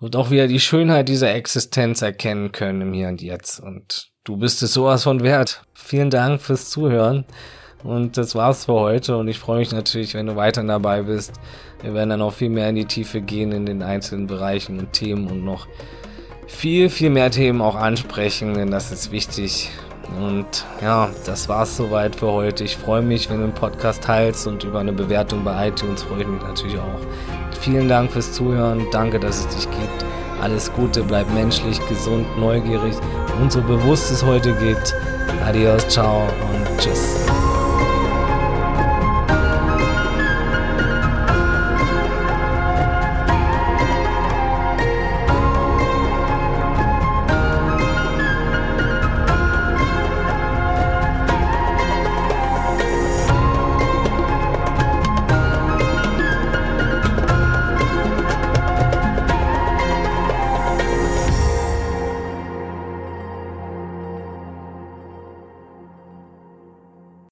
und auch wieder die Schönheit dieser Existenz erkennen können im Hier und Jetzt. Und du bist es sowas von wert. Vielen Dank fürs Zuhören. Und das war's für heute. Und ich freue mich natürlich, wenn du weiter dabei bist. Wir werden dann auch viel mehr in die Tiefe gehen in den einzelnen Bereichen und Themen und noch viel, viel mehr Themen auch ansprechen, denn das ist wichtig. Und ja, das war's soweit für heute. Ich freue mich, wenn du den Podcast teilst und über eine Bewertung bei iTunes freue ich mich natürlich auch. Vielen Dank fürs Zuhören. Danke, dass es dich gibt. Alles Gute, bleib menschlich, gesund, neugierig und so bewusst es heute geht. Adios, ciao und tschüss.